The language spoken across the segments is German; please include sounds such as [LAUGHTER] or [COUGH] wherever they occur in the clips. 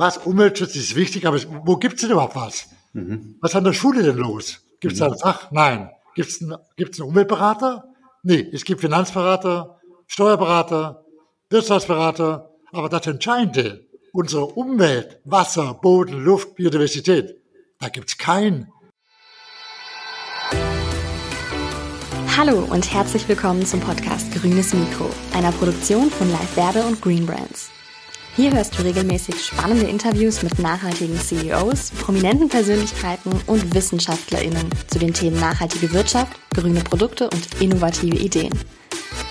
was, Umweltschutz ist wichtig, aber wo gibt's denn überhaupt was? Mhm. Was an der Schule denn los? Gibt's mhm. da ein Fach? Nein. Gibt's einen, gibt's einen Umweltberater? Nee, es gibt Finanzberater, Steuerberater, Wirtschaftsberater, aber das Entscheidende, unsere Umwelt, Wasser, Boden, Luft, Biodiversität, da gibt's keinen. Hallo und herzlich willkommen zum Podcast Grünes Mikro, einer Produktion von Live Werbe und Green Brands. Hier hörst du regelmäßig spannende Interviews mit nachhaltigen CEOs, prominenten Persönlichkeiten und WissenschaftlerInnen zu den Themen nachhaltige Wirtschaft, grüne Produkte und innovative Ideen.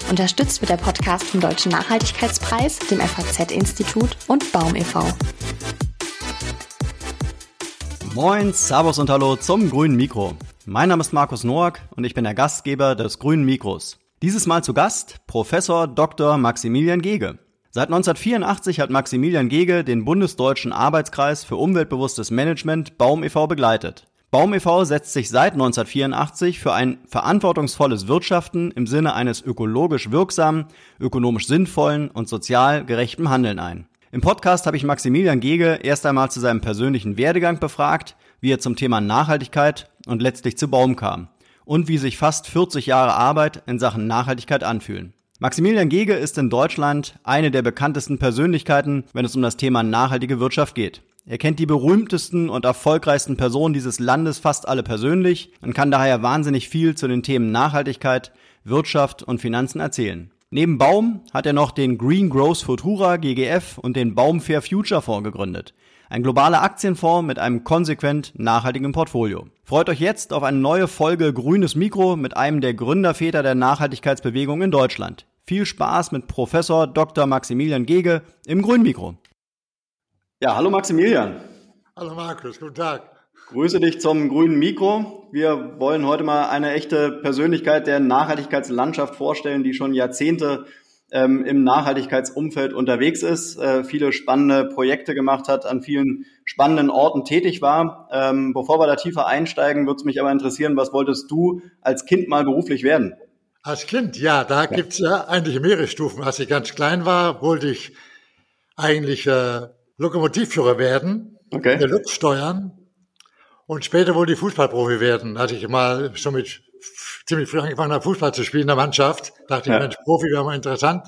Unterstützt wird der Podcast vom Deutschen Nachhaltigkeitspreis, dem FAZ-Institut und Baum e.V. Moin, Servus und Hallo zum Grünen Mikro. Mein Name ist Markus Noack und ich bin der Gastgeber des Grünen Mikros. Dieses Mal zu Gast Professor Dr. Maximilian Gege. Seit 1984 hat Maximilian Gege den bundesdeutschen Arbeitskreis für umweltbewusstes Management Baum e.V. begleitet. Baum e.V. setzt sich seit 1984 für ein verantwortungsvolles Wirtschaften im Sinne eines ökologisch wirksamen, ökonomisch sinnvollen und sozial gerechten Handeln ein. Im Podcast habe ich Maximilian Gege erst einmal zu seinem persönlichen Werdegang befragt, wie er zum Thema Nachhaltigkeit und letztlich zu Baum kam und wie sich fast 40 Jahre Arbeit in Sachen Nachhaltigkeit anfühlen. Maximilian Gege ist in Deutschland eine der bekanntesten Persönlichkeiten, wenn es um das Thema nachhaltige Wirtschaft geht. Er kennt die berühmtesten und erfolgreichsten Personen dieses Landes fast alle persönlich und kann daher wahnsinnig viel zu den Themen Nachhaltigkeit, Wirtschaft und Finanzen erzählen. Neben Baum hat er noch den Green Growth Futura GGF und den Baum Fair Future Fonds gegründet. Ein globaler Aktienfonds mit einem konsequent nachhaltigen Portfolio. Freut euch jetzt auf eine neue Folge Grünes Mikro mit einem der Gründerväter der Nachhaltigkeitsbewegung in Deutschland. Viel Spaß mit Professor Dr. Maximilian Gege im Grünen Mikro. Ja, hallo Maximilian. Hallo Markus, guten Tag. Grüße dich zum grünen Mikro. Wir wollen heute mal eine echte Persönlichkeit der Nachhaltigkeitslandschaft vorstellen, die schon Jahrzehnte ähm, im Nachhaltigkeitsumfeld unterwegs ist, äh, viele spannende Projekte gemacht hat, an vielen spannenden Orten tätig war. Ähm, bevor wir da tiefer einsteigen, würde es mich aber interessieren, was wolltest du als Kind mal beruflich werden? Als Kind, ja, da ja. gibt's ja eigentlich mehrere Stufen. Als ich ganz klein war, wollte ich eigentlich äh, Lokomotivführer werden, okay. der Lok steuern. Und später wollte ich Fußballprofi werden. Als ich mal schon mit ziemlich früh angefangen habe, Fußball zu spielen in der Mannschaft, dachte ja. ich, Mensch, Profi wäre mal interessant.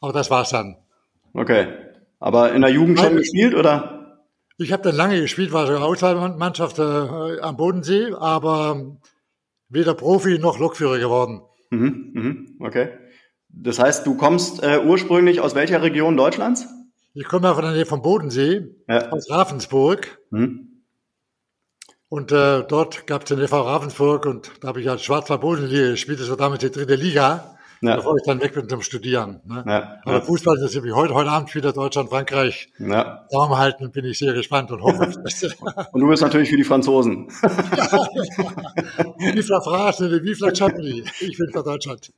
Aber das war's dann. Okay. Aber in der Jugend schon gespielt, oder? Ich habe dann lange gespielt, war sogar Auswahlmannschaft äh, am Bodensee, aber weder Profi noch Lokführer geworden. Mhm, mhm, okay. Das heißt, du kommst äh, ursprünglich aus welcher Region Deutschlands? Ich komme ja von der Nähe vom Bodensee, ja. aus Ravensburg. Mhm. Und äh, dort gab es den FV Ravensburg und da habe ich als Schwarzwald-Bodenliga gespielt. Das war damals die dritte Liga, ja. bevor ich dann weg bin zum Studieren. Ne? Ja. Aber Fußball ist wie heute, heute Abend wieder Deutschland, Frankreich. Ja. Daumen halten, bin ich sehr gespannt und hoffe. [LAUGHS] Und du bist natürlich für die Franzosen. Vive la France, vive la Champions Ich bin für Deutschland.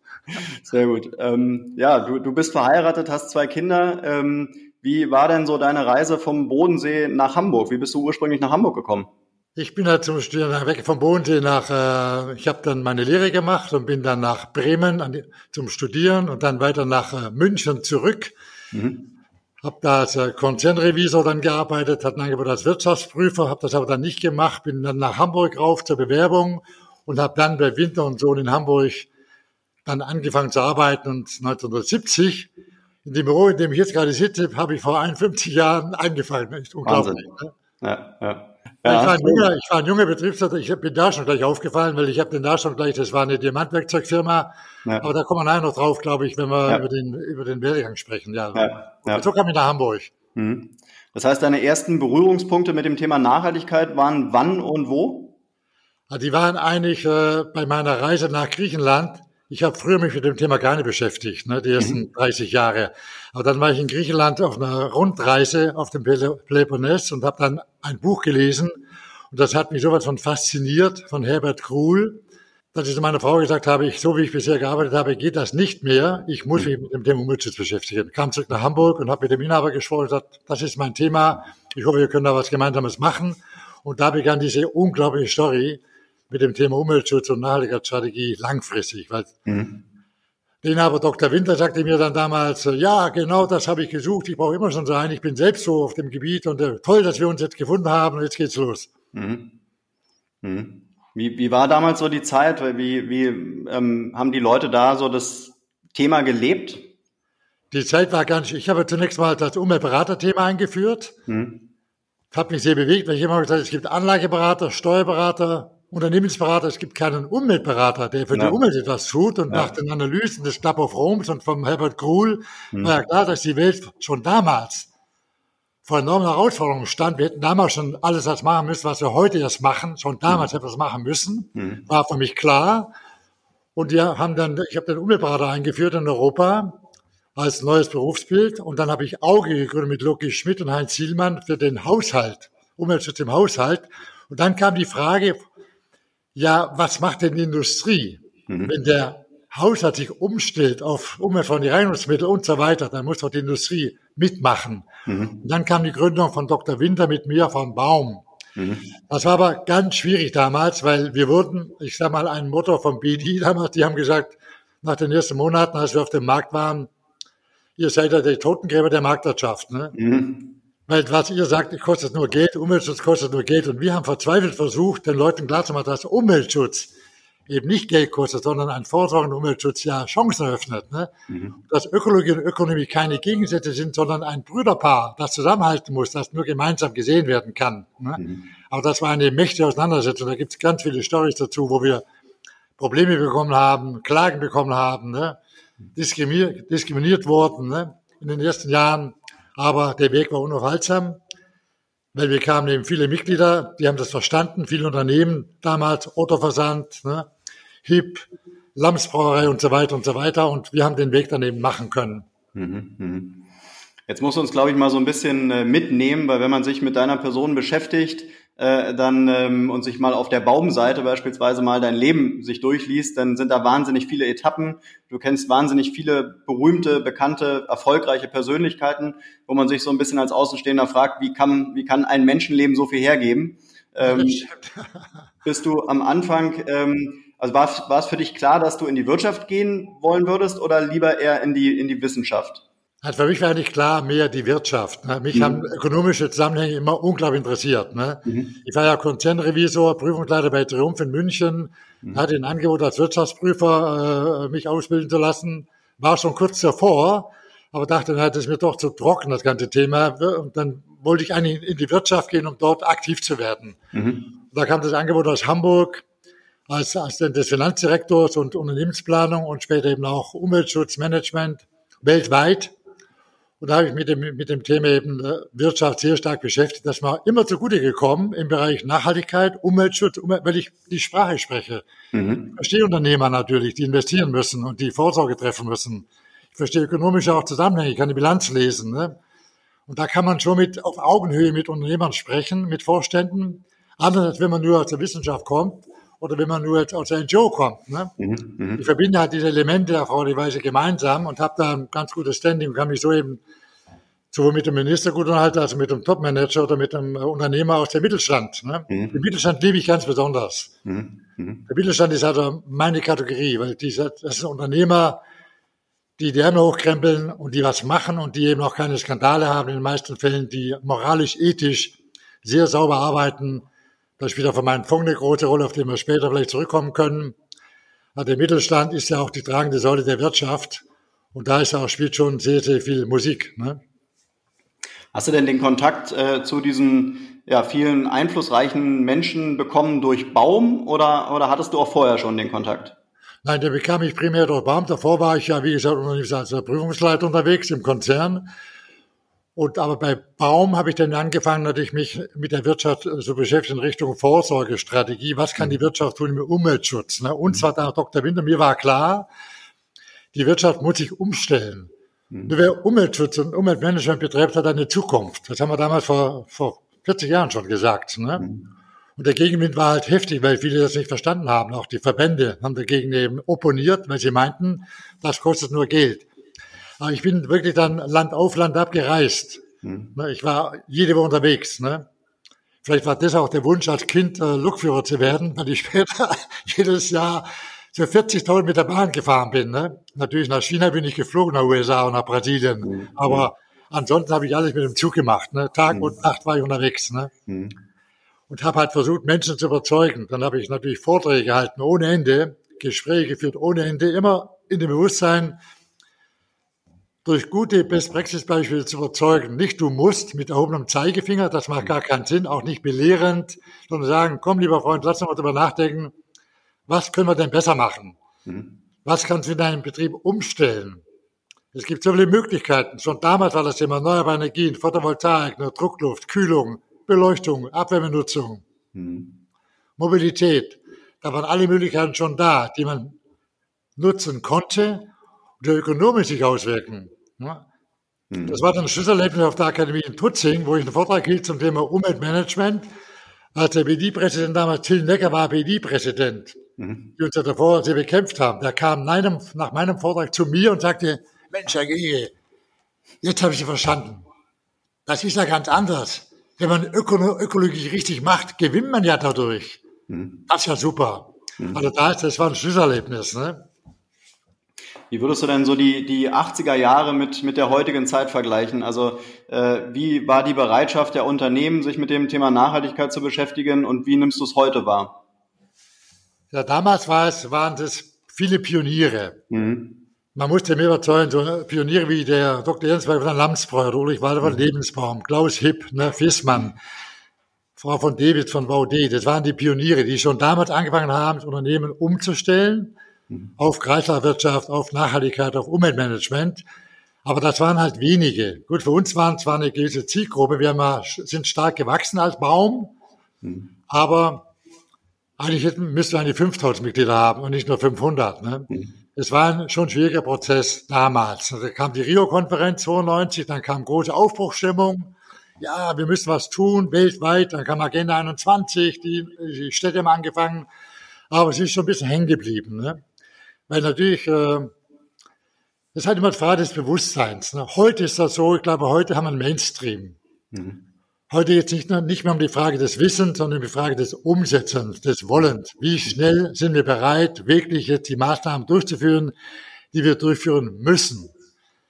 Sehr gut. Ähm, ja, du, du bist verheiratet, hast zwei Kinder. Ähm, wie war denn so deine Reise vom Bodensee nach Hamburg? Wie bist du ursprünglich nach Hamburg gekommen? Ich bin halt zum Studieren weg vom Bodensee nach, äh, ich habe dann meine Lehre gemacht und bin dann nach Bremen die, zum Studieren und dann weiter nach äh, München zurück. Mhm. Habe da als äh, Konzernrevisor dann gearbeitet, hatte ein Angebot als Wirtschaftsprüfer, habe das aber dann nicht gemacht, bin dann nach Hamburg rauf zur Bewerbung und habe dann bei Winter und Sohn in Hamburg dann angefangen zu arbeiten und 1970 in dem Büro, in dem ich jetzt gerade sitze, habe ich vor 51 Jahren angefangen. Ist unglaublich. Ne? Ja, ja. Ja, ich, war ein junger, ich war ein junger Betriebsleiter, ich bin da schon gleich aufgefallen, weil ich habe den da schon gleich, das war eine Diamantwerkzeugfirma, ja. aber da kommen wir nachher noch drauf, glaube ich, wenn wir ja. über den über den Werdegang sprechen. Ja, ja. ja. so kam ich nach Hamburg. Mhm. Das heißt, deine ersten Berührungspunkte mit dem Thema Nachhaltigkeit waren wann und wo? Die waren eigentlich äh, bei meiner Reise nach Griechenland ich habe früher mich mit dem Thema gar nicht beschäftigt, ne, die ersten mhm. 30 Jahre. Aber dann war ich in Griechenland auf einer Rundreise auf dem Peloponnes und habe dann ein Buch gelesen. Und das hat mich sowas von fasziniert, von Herbert Kruhl, dass ich zu meiner Frau gesagt habe, ich, so wie ich bisher gearbeitet habe, geht das nicht mehr. Ich muss mich mit dem Thema Umweltschutz beschäftigen. Kam zurück nach Hamburg und habe mit dem Inhaber gesprochen und gesagt, das ist mein Thema. Ich hoffe, wir können da was Gemeinsames machen. Und da begann diese unglaubliche Story, mit dem Thema Umweltschutz und Nachhaltigkeitsstrategie langfristig, weil mhm. Den aber Dr. Winter sagte mir dann damals, ja, genau das habe ich gesucht, ich brauche immer schon sein, ich bin selbst so auf dem Gebiet und äh, toll, dass wir uns jetzt gefunden haben und jetzt geht's los. Mhm. Mhm. Wie, wie war damals so die Zeit? Wie, wie ähm, haben die Leute da so das Thema gelebt? Die Zeit war ganz, ich habe zunächst mal das Umweltberaterthema eingeführt. Mhm. Hat mich sehr bewegt, weil ich immer gesagt habe, es gibt Anlageberater, Steuerberater, Unternehmensberater, es gibt keinen Umweltberater, der für ja. die Umwelt etwas tut. Und ja. nach den Analysen des Club of Rome und vom Herbert Gruhl mhm. war ja klar, dass die Welt schon damals vor enormen Herausforderungen stand. Wir hätten damals schon alles das machen müssen, was wir heute jetzt machen, schon damals mhm. etwas machen müssen. Mhm. War für mich klar. Und wir haben dann, ich habe den Umweltberater eingeführt in Europa als neues Berufsbild. Und dann habe ich Auge gegründet mit Loki Schmidt und Heinz Zielmann für den Haushalt, Umweltschutz im Haushalt. Und dann kam die Frage, ja, was macht denn die Industrie? Mhm. Wenn der Haushalt sich umstellt auf umweltfreundliche Reinigungsmittel und so weiter, dann muss doch die Industrie mitmachen. Mhm. Dann kam die Gründung von Dr. Winter mit mir von Baum. Mhm. Das war aber ganz schwierig damals, weil wir wurden, ich sag mal, ein Motto vom BDI [LAUGHS] damals, die haben gesagt, nach den ersten Monaten, als wir auf dem Markt waren, ihr seid ja die Totengräber der Marktwirtschaft. Ne? Mhm. Weil was ihr sagt, kostet nur Geld, Umweltschutz kostet nur Geld. Und wir haben verzweifelt versucht, den Leuten klarzumachen, dass Umweltschutz eben nicht Geld kostet, sondern ein vorsorgender Umweltschutz ja Chancen eröffnet. Ne? Mhm. Dass Ökologie und Ökonomie keine Gegensätze sind, sondern ein Brüderpaar, das zusammenhalten muss, das nur gemeinsam gesehen werden kann. Ne? Mhm. Aber das war eine mächtige Auseinandersetzung. Da gibt es ganz viele Stories dazu, wo wir Probleme bekommen haben, Klagen bekommen haben, ne? diskriminiert, diskriminiert worden ne? in den ersten Jahren. Aber der Weg war unaufhaltsam weil wir kamen eben viele Mitglieder, die haben das verstanden, viele Unternehmen damals, Autoversand, ne, HIP, Lamsbrauerei und so weiter und so weiter und wir haben den Weg dann eben machen können. Mhm, mh. Jetzt muss uns, glaube ich, mal so ein bisschen äh, mitnehmen, weil wenn man sich mit deiner Person beschäftigt, äh, dann ähm, und sich mal auf der Baumseite beispielsweise mal dein Leben sich durchliest, dann sind da wahnsinnig viele Etappen. Du kennst wahnsinnig viele berühmte, bekannte, erfolgreiche Persönlichkeiten, wo man sich so ein bisschen als Außenstehender fragt, wie kann, wie kann ein Menschenleben so viel hergeben? Ähm, [LAUGHS] bist du am Anfang, ähm, also war, war es für dich klar, dass du in die Wirtschaft gehen wollen würdest oder lieber eher in die, in die Wissenschaft? Also für mich war eigentlich klar, mehr die Wirtschaft. Ne? Mich mhm. haben ökonomische Zusammenhänge immer unglaublich interessiert. Ne? Mhm. Ich war ja Konzernrevisor, Prüfungsleiter bei Triumph in München, mhm. hatte ein Angebot als Wirtschaftsprüfer, äh, mich ausbilden zu lassen, war schon kurz davor, aber dachte, na, das ist mir doch zu trocken, das ganze Thema. Und dann wollte ich eigentlich in die Wirtschaft gehen, um dort aktiv zu werden. Mhm. Da kam das Angebot aus Hamburg als Assistent des Finanzdirektors und Unternehmensplanung und später eben auch Umweltschutzmanagement weltweit. Und da habe ich mit dem, mit dem Thema eben äh, Wirtschaft sehr stark beschäftigt. Das war immer zugute gekommen im Bereich Nachhaltigkeit, Umweltschutz, weil ich die Sprache spreche. Mhm. Ich verstehe Unternehmer natürlich, die investieren müssen und die Vorsorge treffen müssen. Ich verstehe ökonomische auch Zusammenhänge, ich kann die Bilanz lesen. Ne? Und da kann man schon mit auf Augenhöhe mit Unternehmern sprechen, mit Vorständen. Anders als wenn man nur aus der Wissenschaft kommt oder wenn man nur jetzt aus der NGO kommt. Ne? Mhm, mhm, ich verbinde halt diese Elemente auf die Weise gemeinsam und habe da ein ganz gutes Standing und kann mich so eben sowohl mit dem Minister gut unterhalten, als mit dem Topmanager oder mit dem Unternehmer aus dem Mittelstand. Ne? Mhm. Den Mittelstand liebe ich ganz besonders. Mhm, mhm. Der Mittelstand ist also meine Kategorie, weil diese, das sind Unternehmer, die die Ärmel hochkrempeln und die was machen und die eben auch keine Skandale haben in den meisten Fällen, die moralisch, ethisch sehr sauber arbeiten, das spielt auch für meinen Fonds eine große Rolle, auf den wir später vielleicht zurückkommen können. Der Mittelstand ist ja auch die tragende Säule der Wirtschaft. Und da ist auch, spielt schon sehr, sehr viel Musik. Ne? Hast du denn den Kontakt äh, zu diesen ja, vielen einflussreichen Menschen bekommen durch Baum oder, oder hattest du auch vorher schon den Kontakt? Nein, den bekam ich primär durch Baum. Davor war ich ja, wie gesagt, als Prüfungsleiter unterwegs im Konzern. Und aber bei Baum habe ich dann angefangen, natürlich mich mit der Wirtschaft äh, so beschäftigt in Richtung Vorsorgestrategie. Was kann die mhm. Wirtschaft tun mit Umweltschutz? Ne? Und zwar nach Dr. Winter, mir war klar, die Wirtschaft muss sich umstellen. Mhm. Nur wer Umweltschutz und Umweltmanagement betreibt, hat eine Zukunft. Das haben wir damals vor, vor 40 Jahren schon gesagt. Ne? Mhm. Und der Gegenwind war halt heftig, weil viele das nicht verstanden haben. Auch die Verbände haben dagegen eben opponiert, weil sie meinten, das kostet nur Geld. Aber ich bin wirklich dann Land auf Land ab gereist. Hm. Ich war jede Woche unterwegs. Ne? Vielleicht war das auch der Wunsch, als Kind äh, Lokführer zu werden, [LAUGHS] weil ich später jedes Jahr so 40.000 mit der Bahn gefahren bin. Ne? Natürlich nach China bin ich geflogen, nach USA und nach Brasilien. Mhm. Aber ansonsten habe ich alles mit dem Zug gemacht. Ne? Tag mhm. und Nacht war ich unterwegs. Ne? Mhm. Und habe halt versucht, Menschen zu überzeugen. Dann habe ich natürlich Vorträge gehalten ohne Ende, Gespräche geführt ohne Ende, immer in dem Bewusstsein, durch gute Best-Praxis-Beispiele zu überzeugen. Nicht du musst mit erhobenem Zeigefinger, das macht gar keinen Sinn, auch nicht belehrend, sondern sagen, komm lieber Freund, lass uns mal darüber nachdenken, was können wir denn besser machen? Mhm. Was kannst du in deinem Betrieb umstellen? Es gibt so viele Möglichkeiten. Schon damals war das Thema erneuerbare Energien, Photovoltaik, Druckluft, Kühlung, Beleuchtung, Abwärmenutzung, mhm. Mobilität. Da waren alle Möglichkeiten schon da, die man nutzen konnte und ökonomisch sich auswirken. Ne? Mhm. Das war dann ein Schlüsselerlebnis auf der Akademie in Tutzing, wo ich einen Vortrag hielt zum Thema Umweltmanagement. Als der BD-Präsident damals, Till Necker war BD-Präsident mhm. die uns ja davor sehr bekämpft haben. Der kam meinem, nach meinem Vortrag zu mir und sagte, Mensch, Herr Gege, jetzt habe ich Sie verstanden. Das ist ja ganz anders. Wenn man Öko Ökologie richtig macht, gewinnt man ja dadurch. Mhm. Das ist ja super. Mhm. Also das, das war ein Schlüsselerlebnis. Ne? Wie würdest du denn so die, die 80er Jahre mit, mit der heutigen Zeit vergleichen? Also äh, wie war die Bereitschaft der Unternehmen, sich mit dem Thema Nachhaltigkeit zu beschäftigen und wie nimmst du es heute wahr? Ja, damals war es, waren es viele Pioniere. Mhm. Man musste mir überzeugen, so Pioniere wie der Dr. Jens von Lamsbräu, Ulrich Walter von mhm. Lebensbaum, Klaus Hipp, ne, Fissmann, Frau von David von VD, das waren die Pioniere, die schon damals angefangen haben, das Unternehmen umzustellen. Auf Kreislaufwirtschaft, auf Nachhaltigkeit, auf Umweltmanagement. Aber das waren halt wenige. Gut, für uns waren es eine gewisse Zielgruppe. Wir haben, sind stark gewachsen als Baum, mhm. aber eigentlich hätten, müssten wir eigentlich 5000 Mitglieder haben und nicht nur 500. Ne? Mhm. Es war schon ein schwieriger Prozess damals. Da kam die Rio-Konferenz 92, dann kam große Aufbruchstimmung. Ja, wir müssen was tun, weltweit. Dann kam Agenda 21, die, die Städte haben angefangen. Aber es ist schon ein bisschen hängen geblieben. Ne? Weil natürlich, äh, das ist halt immer die Frage des Bewusstseins. Ne? Heute ist das so, ich glaube, heute haben wir einen Mainstream. Mhm. Heute jetzt nicht, nicht mehr um die Frage des Wissens, sondern um die Frage des Umsetzens, des Wollens. Wie schnell sind wir bereit, wirklich jetzt die Maßnahmen durchzuführen, die wir durchführen müssen?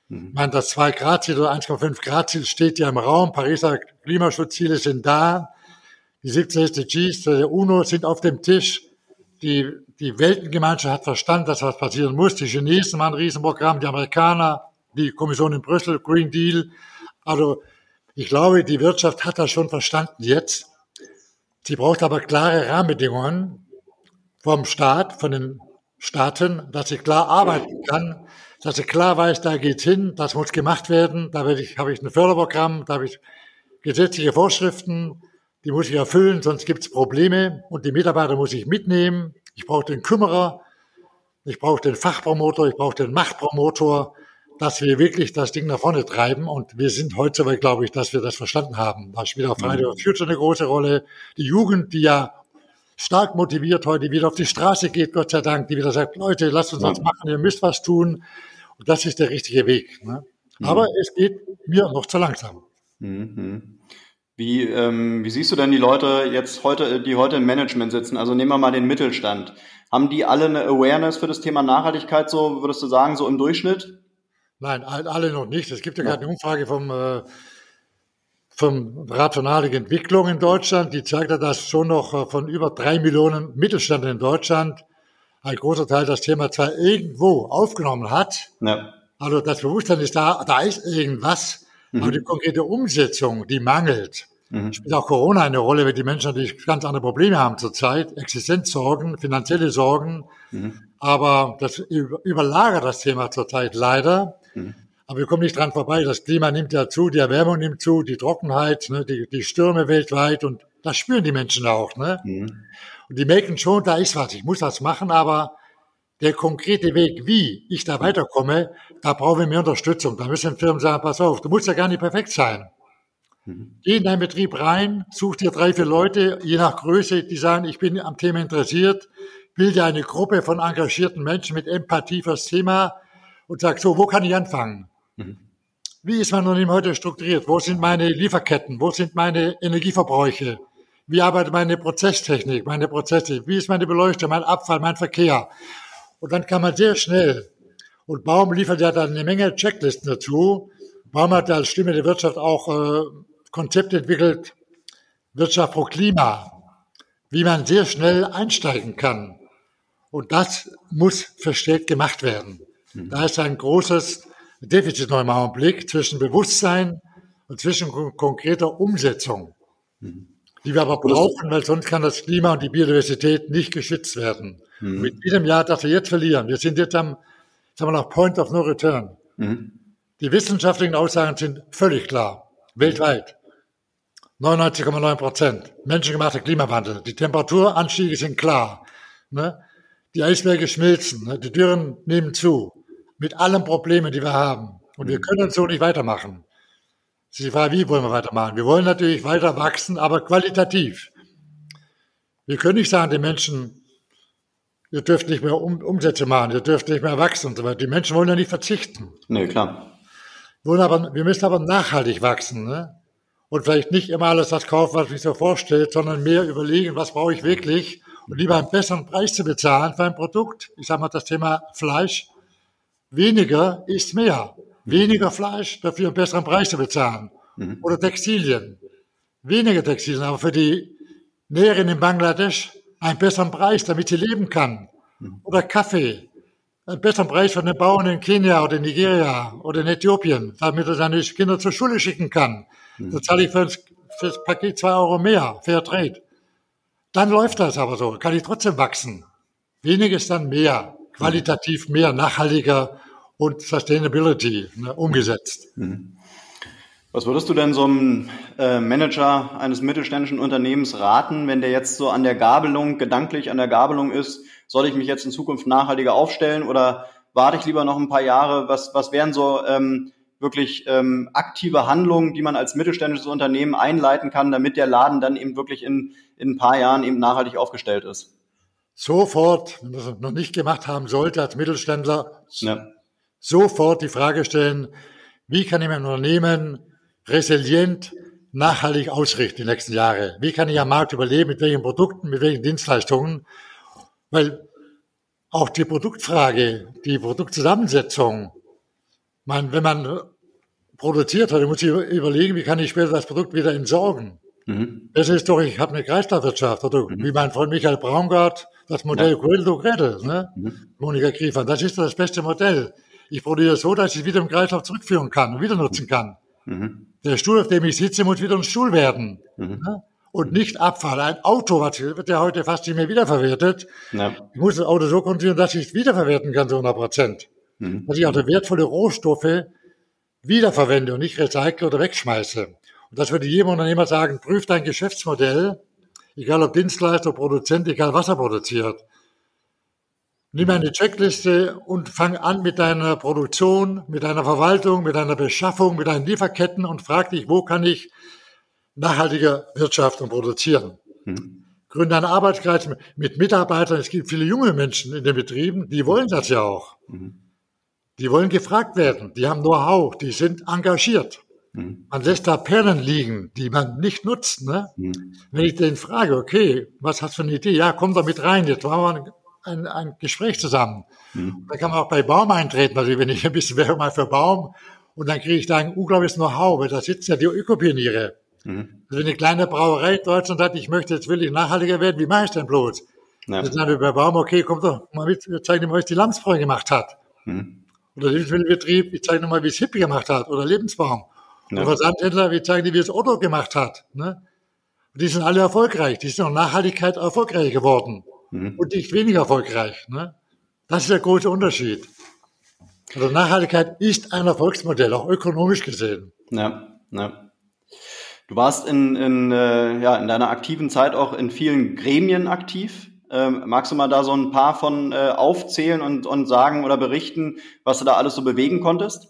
Mhm. Ich meine, das 2-Grad-Ziel oder 1,5-Grad-Ziel steht ja im Raum. Pariser Klimaschutzziele sind da. Die 17 SDGs der UNO sind auf dem Tisch. Die, die Weltengemeinschaft hat verstanden, dass was passieren muss. Die Chinesen machen ein Riesenprogramm, die Amerikaner, die Kommission in Brüssel, Green Deal. Also ich glaube, die Wirtschaft hat das schon verstanden jetzt. Sie braucht aber klare Rahmenbedingungen vom Staat, von den Staaten, dass sie klar arbeiten kann, dass sie klar weiß, da geht's hin, das muss gemacht werden, da ich, habe ich ein Förderprogramm, da habe ich gesetzliche Vorschriften, die muss ich erfüllen, sonst gibt's Probleme und die Mitarbeiter muss ich mitnehmen. Ich brauche den Kümmerer, ich brauche den Fachpromotor, ich brauche den Machtpromotor dass wir wirklich das Ding nach vorne treiben. Und wir sind heute soweit, glaube ich, dass wir das verstanden haben. Da spielt auch Friday of Future eine große Rolle. Die Jugend, die ja stark motiviert heute wieder auf die Straße geht, Gott sei Dank, die wieder sagt, Leute, lasst uns was machen, ihr müsst was tun. Und das ist der richtige Weg. Ne? Mhm. Aber es geht mir noch zu langsam. Mhm. Wie, ähm, wie siehst du denn die Leute jetzt heute, die heute im Management sitzen? Also nehmen wir mal den Mittelstand. Haben die alle eine Awareness für das Thema Nachhaltigkeit, so würdest du sagen, so im Durchschnitt? Nein, alle noch nicht. Es gibt ja, ja. gerade eine Umfrage vom, äh, vom Rat für nachhaltige Entwicklung in Deutschland, die zeigt ja, dass schon noch äh, von über drei Millionen Mittelstand in Deutschland ein großer Teil das Thema zwar irgendwo aufgenommen hat. Ja. Also das Bewusstsein ist da, da ist irgendwas, mhm. aber die konkrete Umsetzung, die mangelt. Mhm. Spielt auch Corona eine Rolle, weil die Menschen natürlich ganz andere Probleme haben zurzeit, Existenzsorgen, finanzielle Sorgen. Mhm. Aber das überlagert das Thema zurzeit leider. Mhm. Aber wir kommen nicht dran vorbei. Das Klima nimmt ja zu, die Erwärmung nimmt zu, die Trockenheit, ne, die, die Stürme weltweit und das spüren die Menschen auch. Ne? Mhm. Und die merken schon, da ist was, ich muss was machen, aber der konkrete Weg, wie ich da weiterkomme, da brauchen wir mehr Unterstützung. Da müssen Firmen sagen, pass auf, du musst ja gar nicht perfekt sein. Mhm. Geh in deinen Betrieb rein, such dir drei, vier Leute, je nach Größe, die sagen, ich bin am Thema interessiert, bilde eine Gruppe von engagierten Menschen mit Empathie fürs Thema und sage, so, wo kann ich anfangen? Mhm. Wie ist mein Unternehmen heute strukturiert? Wo sind meine Lieferketten? Wo sind meine Energieverbräuche? Wie arbeitet meine Prozesstechnik, meine Prozesse? Wie ist meine Beleuchtung, mein Abfall, mein Verkehr? Und dann kann man sehr schnell, und Baum liefert ja dann eine Menge Checklisten dazu. Baum hat als Stimme der Wirtschaft auch äh, Konzepte entwickelt, Wirtschaft pro Klima, wie man sehr schnell einsteigen kann. Und das muss verstärkt gemacht werden. Mhm. Da ist ein großes Defizit noch im Augenblick zwischen Bewusstsein und zwischen konkreter Umsetzung, mhm. Die wir aber brauchen, weil sonst kann das Klima und die Biodiversität nicht geschützt werden. Mhm. Mit diesem Jahr, das wir jetzt verlieren, wir sind jetzt am, sagen wir noch, Point of No Return. Mhm. Die wissenschaftlichen Aussagen sind völlig klar, weltweit. 99,9 Prozent. Menschengemachter Klimawandel. Die Temperaturanstiege sind klar. Ne? Die Eisberge schmilzen. Ne? Die Dürren nehmen zu. Mit allen Problemen, die wir haben. Und wir können so nicht weitermachen. Sie fragt, wie wollen wir weitermachen? Wir wollen natürlich weiter wachsen, aber qualitativ. Wir können nicht sagen den Menschen, ihr dürft nicht mehr um, Umsätze machen, ihr dürft nicht mehr wachsen und so weiter. Die Menschen wollen ja nicht verzichten. Nee, klar. Wir, wollen aber, wir müssen aber nachhaltig wachsen. Ne? und vielleicht nicht immer alles das kaufen, was sich so vorstellt, sondern mehr überlegen, was brauche ich wirklich und lieber einen besseren Preis zu bezahlen für ein Produkt. Ich sage mal das Thema Fleisch. Weniger ist mehr. Weniger Fleisch, dafür einen besseren Preis zu bezahlen. Mhm. Oder Textilien. Weniger Textilien, aber für die Näherin in Bangladesch einen besseren Preis, damit sie leben kann. Mhm. Oder Kaffee. Einen besseren Preis für den Bauern in Kenia oder in Nigeria oder in Äthiopien, damit er seine Kinder zur Schule schicken kann. Da zahle ich für das, für das Paket zwei Euro mehr, Fair Trade. Dann läuft das aber so, kann ich trotzdem wachsen. Wenig ist dann mehr, qualitativ mehr, nachhaltiger und Sustainability ne, umgesetzt. Mhm. Was würdest du denn so einem äh, Manager eines mittelständischen Unternehmens raten, wenn der jetzt so an der Gabelung, gedanklich an der Gabelung ist, soll ich mich jetzt in Zukunft nachhaltiger aufstellen oder warte ich lieber noch ein paar Jahre? Was, was wären so ähm, wirklich ähm, aktive Handlungen, die man als mittelständisches Unternehmen einleiten kann, damit der Laden dann eben wirklich in, in ein paar Jahren eben nachhaltig aufgestellt ist? Sofort, wenn man das noch nicht gemacht haben sollte als Mittelständler, ja. Sofort die Frage stellen, wie kann ich mein Unternehmen resilient, nachhaltig ausrichten die nächsten Jahre? Wie kann ich am Markt überleben? Mit welchen Produkten, mit welchen Dienstleistungen? Weil auch die Produktfrage, die Produktzusammensetzung, man, wenn man produziert hat, muss ich überlegen, wie kann ich später das Produkt wieder entsorgen. Mhm. Das ist doch, ich habe eine Kreislaufwirtschaft, oder mhm. wie mein Freund Michael Braungart, das Modell ja. Quildo Gretel, ne? Mhm. Monika Griefern, das ist das beste Modell. Ich produziere so, dass ich es wieder im Kreislauf zurückführen kann und wieder nutzen kann. Mhm. Der Stuhl, auf dem ich sitze, muss wieder ein Stuhl werden. Mhm. Ne? Und nicht Abfall. Ein Auto was wird ja heute fast nicht mehr wiederverwertet. Ja. Ich muss das Auto so konstruieren, dass ich es wiederverwerten kann, so 100 Prozent. Mhm. Dass ich also wertvolle Rohstoffe wiederverwende und nicht recycle oder wegschmeiße. Und das würde jedem Unternehmer sagen, prüf dein Geschäftsmodell, egal ob Dienstleister, Produzent, egal was er produziert. Nimm eine Checkliste und fang an mit deiner Produktion, mit deiner Verwaltung, mit deiner Beschaffung, mit deinen Lieferketten und frag dich, wo kann ich nachhaltiger wirtschaften und produzieren. Mhm. Gründe einen Arbeitskreis mit Mitarbeitern. Es gibt viele junge Menschen in den Betrieben, die wollen das ja auch. Mhm. Die wollen gefragt werden. Die haben Know-how. Die sind engagiert. Mhm. Man lässt da Perlen liegen, die man nicht nutzt. Ne? Mhm. Wenn ich den frage, okay, was hast du für eine Idee? Ja, komm da mit rein. Jetzt machen wir ein, ein Gespräch zusammen. Mhm. Dann kann man auch bei Baum eintreten. Also wenn ich ein bisschen wäre mal für Baum und dann kriege ich da ein unglaubliches Know-how, weil da sitzen ja die Ökopioniere. Mhm. Also wenn eine kleine Brauerei in Deutschland hat, ich möchte jetzt will ich nachhaltiger werden, wie mache ich denn bloß? Ja. Dann sagen wir bei Baum, okay, komm doch mal mit, wir zeigen dir mal, was die Lamsbräu gemacht hat. Mhm. Oder Lebensmittelbetrieb, ich zeige nochmal, wie es Hippie gemacht hat. Oder Lebensbaum. Ja. Oder Versandhändler, wir zeigen dir, wie es Otto gemacht hat. Ne? Und die sind alle erfolgreich. Die sind auch Nachhaltigkeit erfolgreich geworden. Mhm. Und nicht weniger erfolgreich. Ne? Das ist der große Unterschied. Also Nachhaltigkeit ist ein Erfolgsmodell, auch ökonomisch gesehen. Ja, ja. Du warst in, in, äh, ja, in deiner aktiven Zeit auch in vielen Gremien aktiv. Ähm, magst du mal da so ein paar von äh, aufzählen und, und sagen oder berichten, was du da alles so bewegen konntest?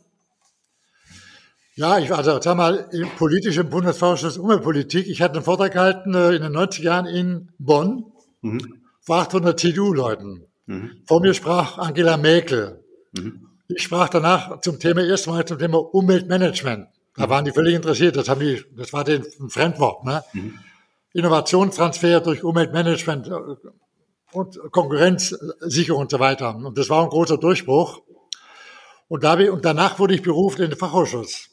Ja, ich war also sag mal im politischen Bundesverausschuss Umweltpolitik. Ich hatte einen Vortrag gehalten äh, in den 90er Jahren in Bonn mhm. Vor 800 CDU-Leuten. Mhm. Vor mir sprach Angela Merkel. Mhm. Ich sprach danach zum Thema erstmal zum Thema Umweltmanagement. Da mhm. waren die völlig interessiert. Das haben die, das war den Fremdwort. Ne? Mhm. Innovationstransfer durch Umweltmanagement und Konkurrenzsicherung und so weiter. Und das war ein großer Durchbruch. Und, da, und danach wurde ich berufen in den Fachausschuss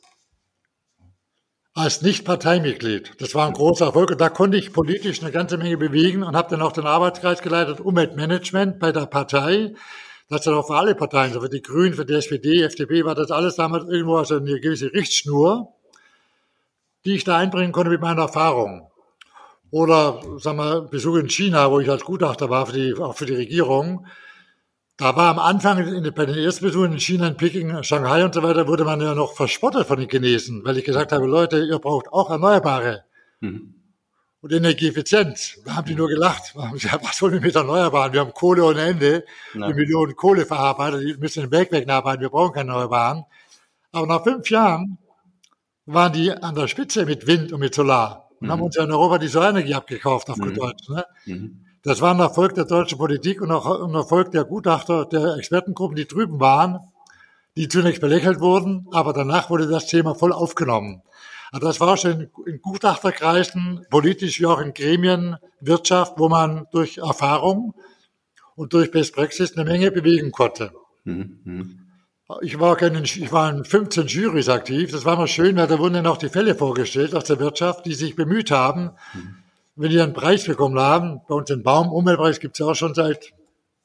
als Nicht-Parteimitglied. Das war ein großer Erfolg und da konnte ich politisch eine ganze Menge bewegen und habe dann auch den Arbeitskreis geleitet, Umweltmanagement bei der Partei. Das dann auch für alle Parteien, so für die Grünen, für die SPD, FDP war das alles damals irgendwo also eine gewisse Richtschnur, die ich da einbringen konnte mit meiner Erfahrung. Oder, sagen wir, Besuch in China, wo ich als Gutachter war für die, auch für die Regierung. Da war am Anfang in, bei den ersten Besuchen in China, in Peking, Shanghai und so weiter, wurde man ja noch verspottet von den Chinesen, weil ich gesagt habe, Leute, ihr braucht auch Erneuerbare. Mhm. Und Energieeffizienz. Da haben die nur gelacht. Was wollen wir mit Erneuerbaren? Wir haben Kohle ohne Ende. Ja. Die Millionen Kohle verarbeitet, die müssen den Berg wegnarbeiten. Wir brauchen keine Erneuerbaren. Aber nach fünf Jahren waren die an der Spitze mit Wind und mit Solar. Und mhm. haben uns ja in Europa die Solarenergie abgekauft, auf gut mhm. Deutsch. Ne? Mhm. Das war ein Erfolg der deutschen Politik und auch ein Erfolg der Gutachter, der Expertengruppen, die drüben waren, die zunächst belächelt wurden, aber danach wurde das Thema voll aufgenommen. Also das war schon in Gutachterkreisen, politisch wie auch in Gremien, Wirtschaft, wo man durch Erfahrung und durch Best Praxis eine Menge bewegen konnte. Mhm. Ich war, kein, ich war in 15 Jurys aktiv. Das war mal schön, weil da wurden dann auch die Fälle vorgestellt aus der Wirtschaft, die sich bemüht haben, mhm wenn die einen Preis bekommen haben, bei uns den Baumumweltpreis gibt es ja auch schon seit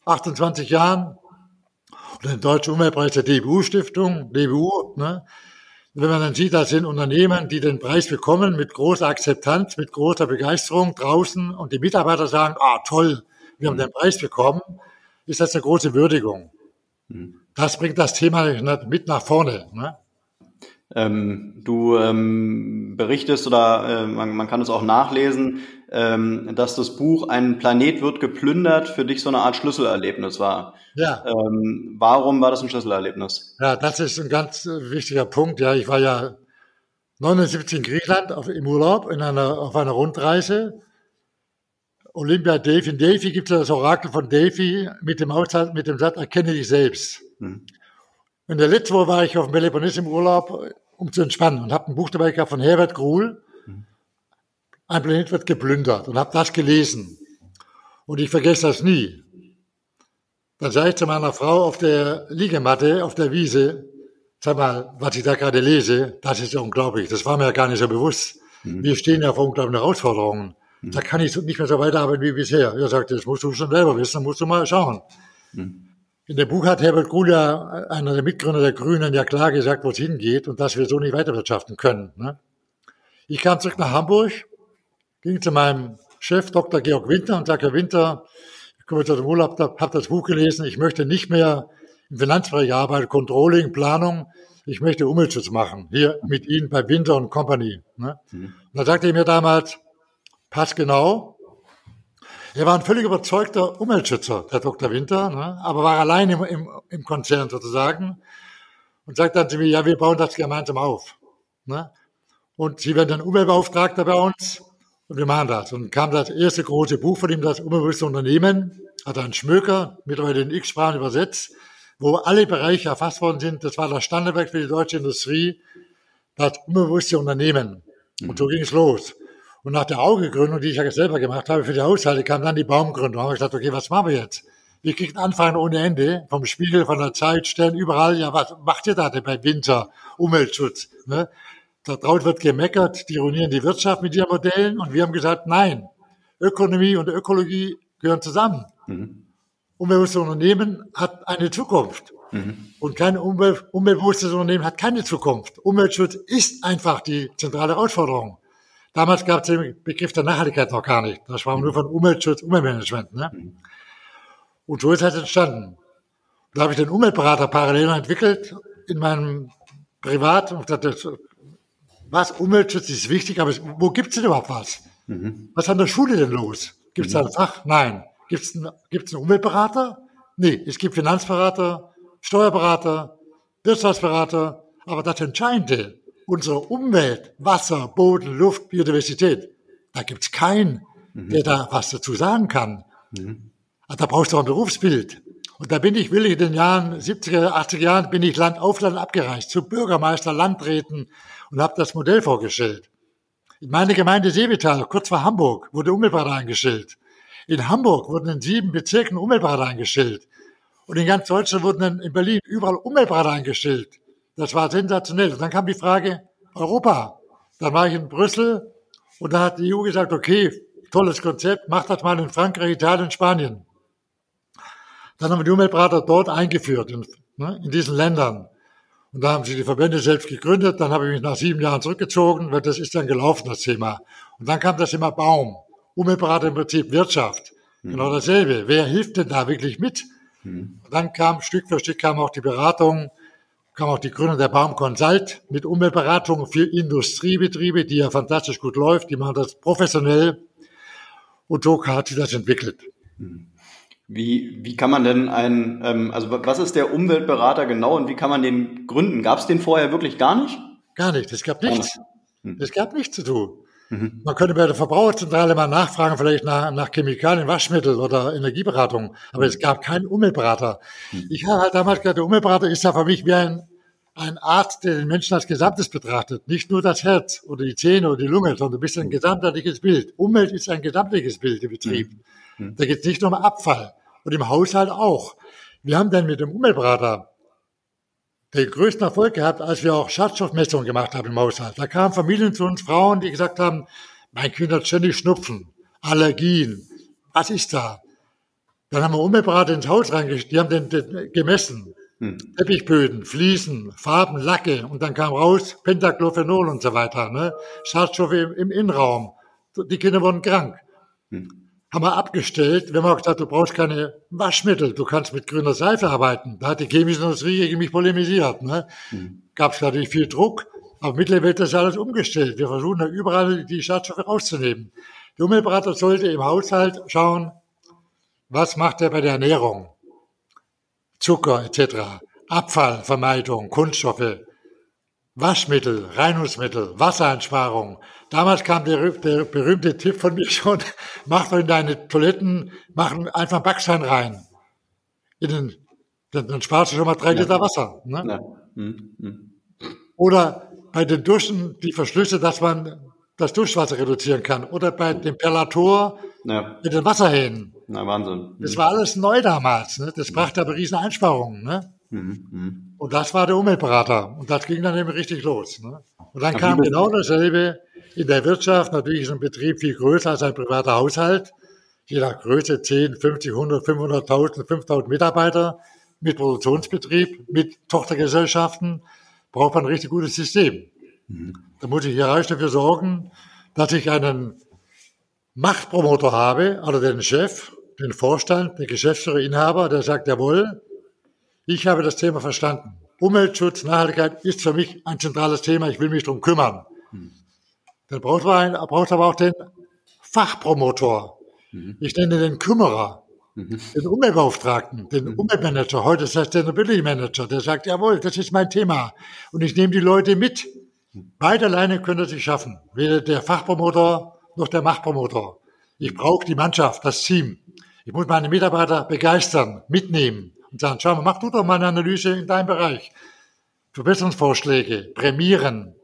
28 Jahren, oder den Deutschen Umweltpreis der DBU-Stiftung, DBU, ne? wenn man dann sieht, das sind Unternehmen, die den Preis bekommen mit großer Akzeptanz, mit großer Begeisterung draußen und die Mitarbeiter sagen, ah toll, wir haben den Preis bekommen, ist das eine große Würdigung. Mhm. Das bringt das Thema mit nach vorne. Ne? Ähm, du ähm, berichtest oder äh, man, man, kann es auch nachlesen, ähm, dass das Buch Ein Planet wird geplündert für dich so eine Art Schlüsselerlebnis war. Ja. Ähm, warum war das ein Schlüsselerlebnis? Ja, das ist ein ganz äh, wichtiger Punkt. Ja, ich war ja 79 in Griechenland auf, im Urlaub in einer, auf einer Rundreise. Olympia Delphi. In Delphi gibt es das Orakel von Delphi mit dem, Aussatz, mit dem Satz, erkenne dich selbst. Hm. In der letzten Woche war ich auf dem Peloponnes im Urlaub, um zu entspannen und habe ein Buch dabei gehabt von Herbert Gruhl. Ein Planet wird geplündert und habe das gelesen. Und ich vergesse das nie. Dann sage ich zu meiner Frau auf der Liegematte, auf der Wiese, sag mal, was ich da gerade lese, das ist ja unglaublich. Das war mir ja gar nicht so bewusst. Mhm. Wir stehen ja vor unglaublichen Herausforderungen. Mhm. Da kann ich nicht mehr so weiterarbeiten wie bisher. Er sagt, das musst du schon selber wissen, musst du mal schauen. Mhm. In dem Buch hat Herbert Kuhl ja, einer der Mitgründer der Grünen, ja klar gesagt, wo es hingeht und dass wir so nicht weiterwirtschaften können. Ne? Ich kam zurück nach Hamburg, ging zu meinem Chef, Dr. Georg Winter, und sagte, Herr Winter, ich komme zu dem Urlaub, habe das Buch gelesen, ich möchte nicht mehr im Finanzbereich arbeiten, Controlling, Planung, ich möchte Umweltschutz machen, hier mit Ihnen bei Winter und Company. Ne? Mhm. Und da sagte er mir damals, passt genau, er war ein völlig überzeugter Umweltschützer, der Dr. Winter, ne? aber war allein im, im, im Konzern sozusagen und sagt dann zu mir, ja, wir bauen das gemeinsam auf. Ne? Und Sie werden dann Umweltbeauftragter bei uns und wir machen das. Und kam das erste große Buch von ihm, das Umweltbewusste Unternehmen, hat einen Schmöker, mittlerweile in X-Sprachen übersetzt, wo alle Bereiche erfasst worden sind. Das war das Standardwerk für die deutsche Industrie, das umweltbewusste Unternehmen. Und so ging es los. Und nach der Augegründung, die ich ja selber gemacht habe für die Haushalte, kam dann die Baumgründung. Da habe ich gesagt, okay, was machen wir jetzt? Wir kriegen Anfragen ohne Ende vom Spiegel, von der Zeit, Stellen überall. Ja, was macht ihr da denn bei Winter? Umweltschutz. Ne? Da draut wird gemeckert, die ruinieren die Wirtschaft mit ihren Modellen. Und wir haben gesagt, nein, Ökonomie und Ökologie gehören zusammen. Mhm. Umweltbewusstes Unternehmen hat eine Zukunft. Mhm. Und kein umwelt, umweltbewusstes Unternehmen hat keine Zukunft. Umweltschutz ist einfach die zentrale Herausforderung. Damals gab es den Begriff der Nachhaltigkeit noch gar nicht. Da sprachen wir nur von Umweltschutz, Umweltmanagement. Ne? Und so ist das entstanden. Da habe ich den Umweltberater parallel entwickelt in meinem Privat und dachte, was, Umweltschutz ist wichtig, aber wo gibt es denn überhaupt was? Mhm. Was an der Schule denn los? Gibt es mhm. da ein Fach? Nein. Gibt es einen, einen Umweltberater? Nee, es gibt Finanzberater, Steuerberater, Wirtschaftsberater, aber das Entscheidende, unsere Umwelt, Wasser, Boden, Luft, Biodiversität, da gibt's keinen, mhm. der da was dazu sagen kann. Also da brauchst du auch ein Berufsbild. Und da bin ich willig, in den Jahren 70er, 80er Jahren bin ich Land auf Land abgereist, zu Bürgermeister, Landräten und habe das Modell vorgestellt. In meine Gemeinde Seevital, kurz vor Hamburg, wurde Umweltberater eingestellt. In Hamburg wurden in sieben Bezirken Umweltberater eingestellt. Und in ganz Deutschland wurden in Berlin überall Umweltberater eingestellt. Das war sensationell. Und dann kam die Frage, Europa. Dann war ich in Brüssel und da hat die EU gesagt, okay, tolles Konzept, macht das mal in Frankreich, Italien, Spanien. Dann haben wir die Umweltberater dort eingeführt, in, ne, in diesen Ländern. Und da haben sie die Verbände selbst gegründet. Dann habe ich mich nach sieben Jahren zurückgezogen, weil das ist dann gelaufen, das Thema. Und dann kam das Thema Baum. Umweltberater im Prinzip Wirtschaft. Mhm. Genau dasselbe. Wer hilft denn da wirklich mit? Mhm. Und dann kam Stück für Stück kam auch die Beratung, kam auch die Gründung der Baum Consult mit Umweltberatung für Industriebetriebe, die ja fantastisch gut läuft. Die machen das professionell. Und so hat sich das entwickelt. Mhm. Wie, wie kann man denn ein, ähm, also was ist der Umweltberater genau und wie kann man den gründen? Gab es den vorher wirklich gar nicht? Gar nicht, es gab nichts. Hm. Es gab nichts zu tun. Mhm. Man könnte bei der Verbraucherzentrale mal nachfragen, vielleicht nach, nach Chemikalien, Waschmittel oder Energieberatung, aber es gab keinen Umweltberater. Mhm. Ich habe halt damals gesagt, der Umweltberater ist ja für mich wie ein, ein Arzt, der den Menschen als Gesamtes betrachtet. Nicht nur das Herz oder die Zähne oder die Lunge, sondern du bist ein gesamtheitliches Bild. Umwelt ist ein gesamtheitliches Bild im Betrieb. Mhm. Hm. Da geht es nicht nur um Abfall und im Haushalt auch. Wir haben dann mit dem Umweltberater den größten Erfolg gehabt, als wir auch Schadstoffmessungen gemacht haben im Haushalt. Da kamen Familien zu uns, Frauen, die gesagt haben, mein Kind hat ständig Schnupfen, Allergien. Was ist da? Dann haben wir Umweltberater ins Haus reingeschickt, die haben den, den gemessen. Hm. Teppichböden, Fliesen, Farben, Lacke und dann kam raus Pentaclophenol und so weiter, ne? Schadstoffe im, im Innenraum. Die Kinder wurden krank. Hm haben wir abgestellt. Wir haben auch gesagt, du brauchst keine Waschmittel, du kannst mit grüner Seife arbeiten. Da hat die chemische Industrie gegen mich polemisiert. Ne? Mhm. Gab es natürlich viel Druck, aber mittlerweile wird das alles umgestellt. Wir versuchen da überall die Schadstoffe rauszunehmen. Der Umweltberater sollte im Haushalt schauen, was macht er bei der Ernährung? Zucker etc., Abfallvermeidung, Kunststoffe, Waschmittel, Reinigungsmittel, Wassereinsparung. Damals kam der, der berühmte Tipp von mir schon, [LAUGHS] mach doch in deine Toiletten, mach einfach Backstein rein. In den, dann, sparst du schon mal drei ja. Liter Wasser. Ne? Ja. Mhm. Mhm. Oder bei den Duschen die Verschlüsse, dass man das Duschwasser reduzieren kann. Oder bei dem Perlator ja. mit den Wasserhähnen. Na, Wahnsinn. Mhm. Das war alles neu damals. Ne? Das brachte aber riesen Einsparungen. Ne? Und das war der Umweltberater. Und das ging dann eben richtig los. Ne? Und dann kam genau dasselbe in der Wirtschaft. Natürlich ist ein Betrieb viel größer als ein privater Haushalt. Je nach Größe 10, 50, 100, 500.000, 5.000 Mitarbeiter mit Produktionsbetrieb, mit Tochtergesellschaften braucht man ein richtig gutes System. Mhm. Da muss ich hierarchisch dafür sorgen, dass ich einen Machtpromoter habe, also den Chef, den Vorstand, den Geschäftsführer, Inhaber, der sagt, jawohl, ich habe das Thema verstanden. Umweltschutz, Nachhaltigkeit ist für mich ein zentrales Thema. Ich will mich darum kümmern. Mhm. Dann braucht man einen, braucht aber auch den Fachpromotor. Mhm. Ich nenne den Kümmerer, mhm. den Umweltbeauftragten, den mhm. Umweltmanager. Heute ist das der Sustainability Manager. Der sagt, jawohl, das ist mein Thema. Und ich nehme die Leute mit. Beide alleine können das nicht schaffen. Weder der Fachpromotor noch der Machtpromotor. Ich brauche die Mannschaft, das Team. Ich muss meine Mitarbeiter begeistern, mitnehmen und sagen, schau mal, mach du doch mal eine Analyse in deinem Bereich. Verbesserungsvorschläge, prämieren.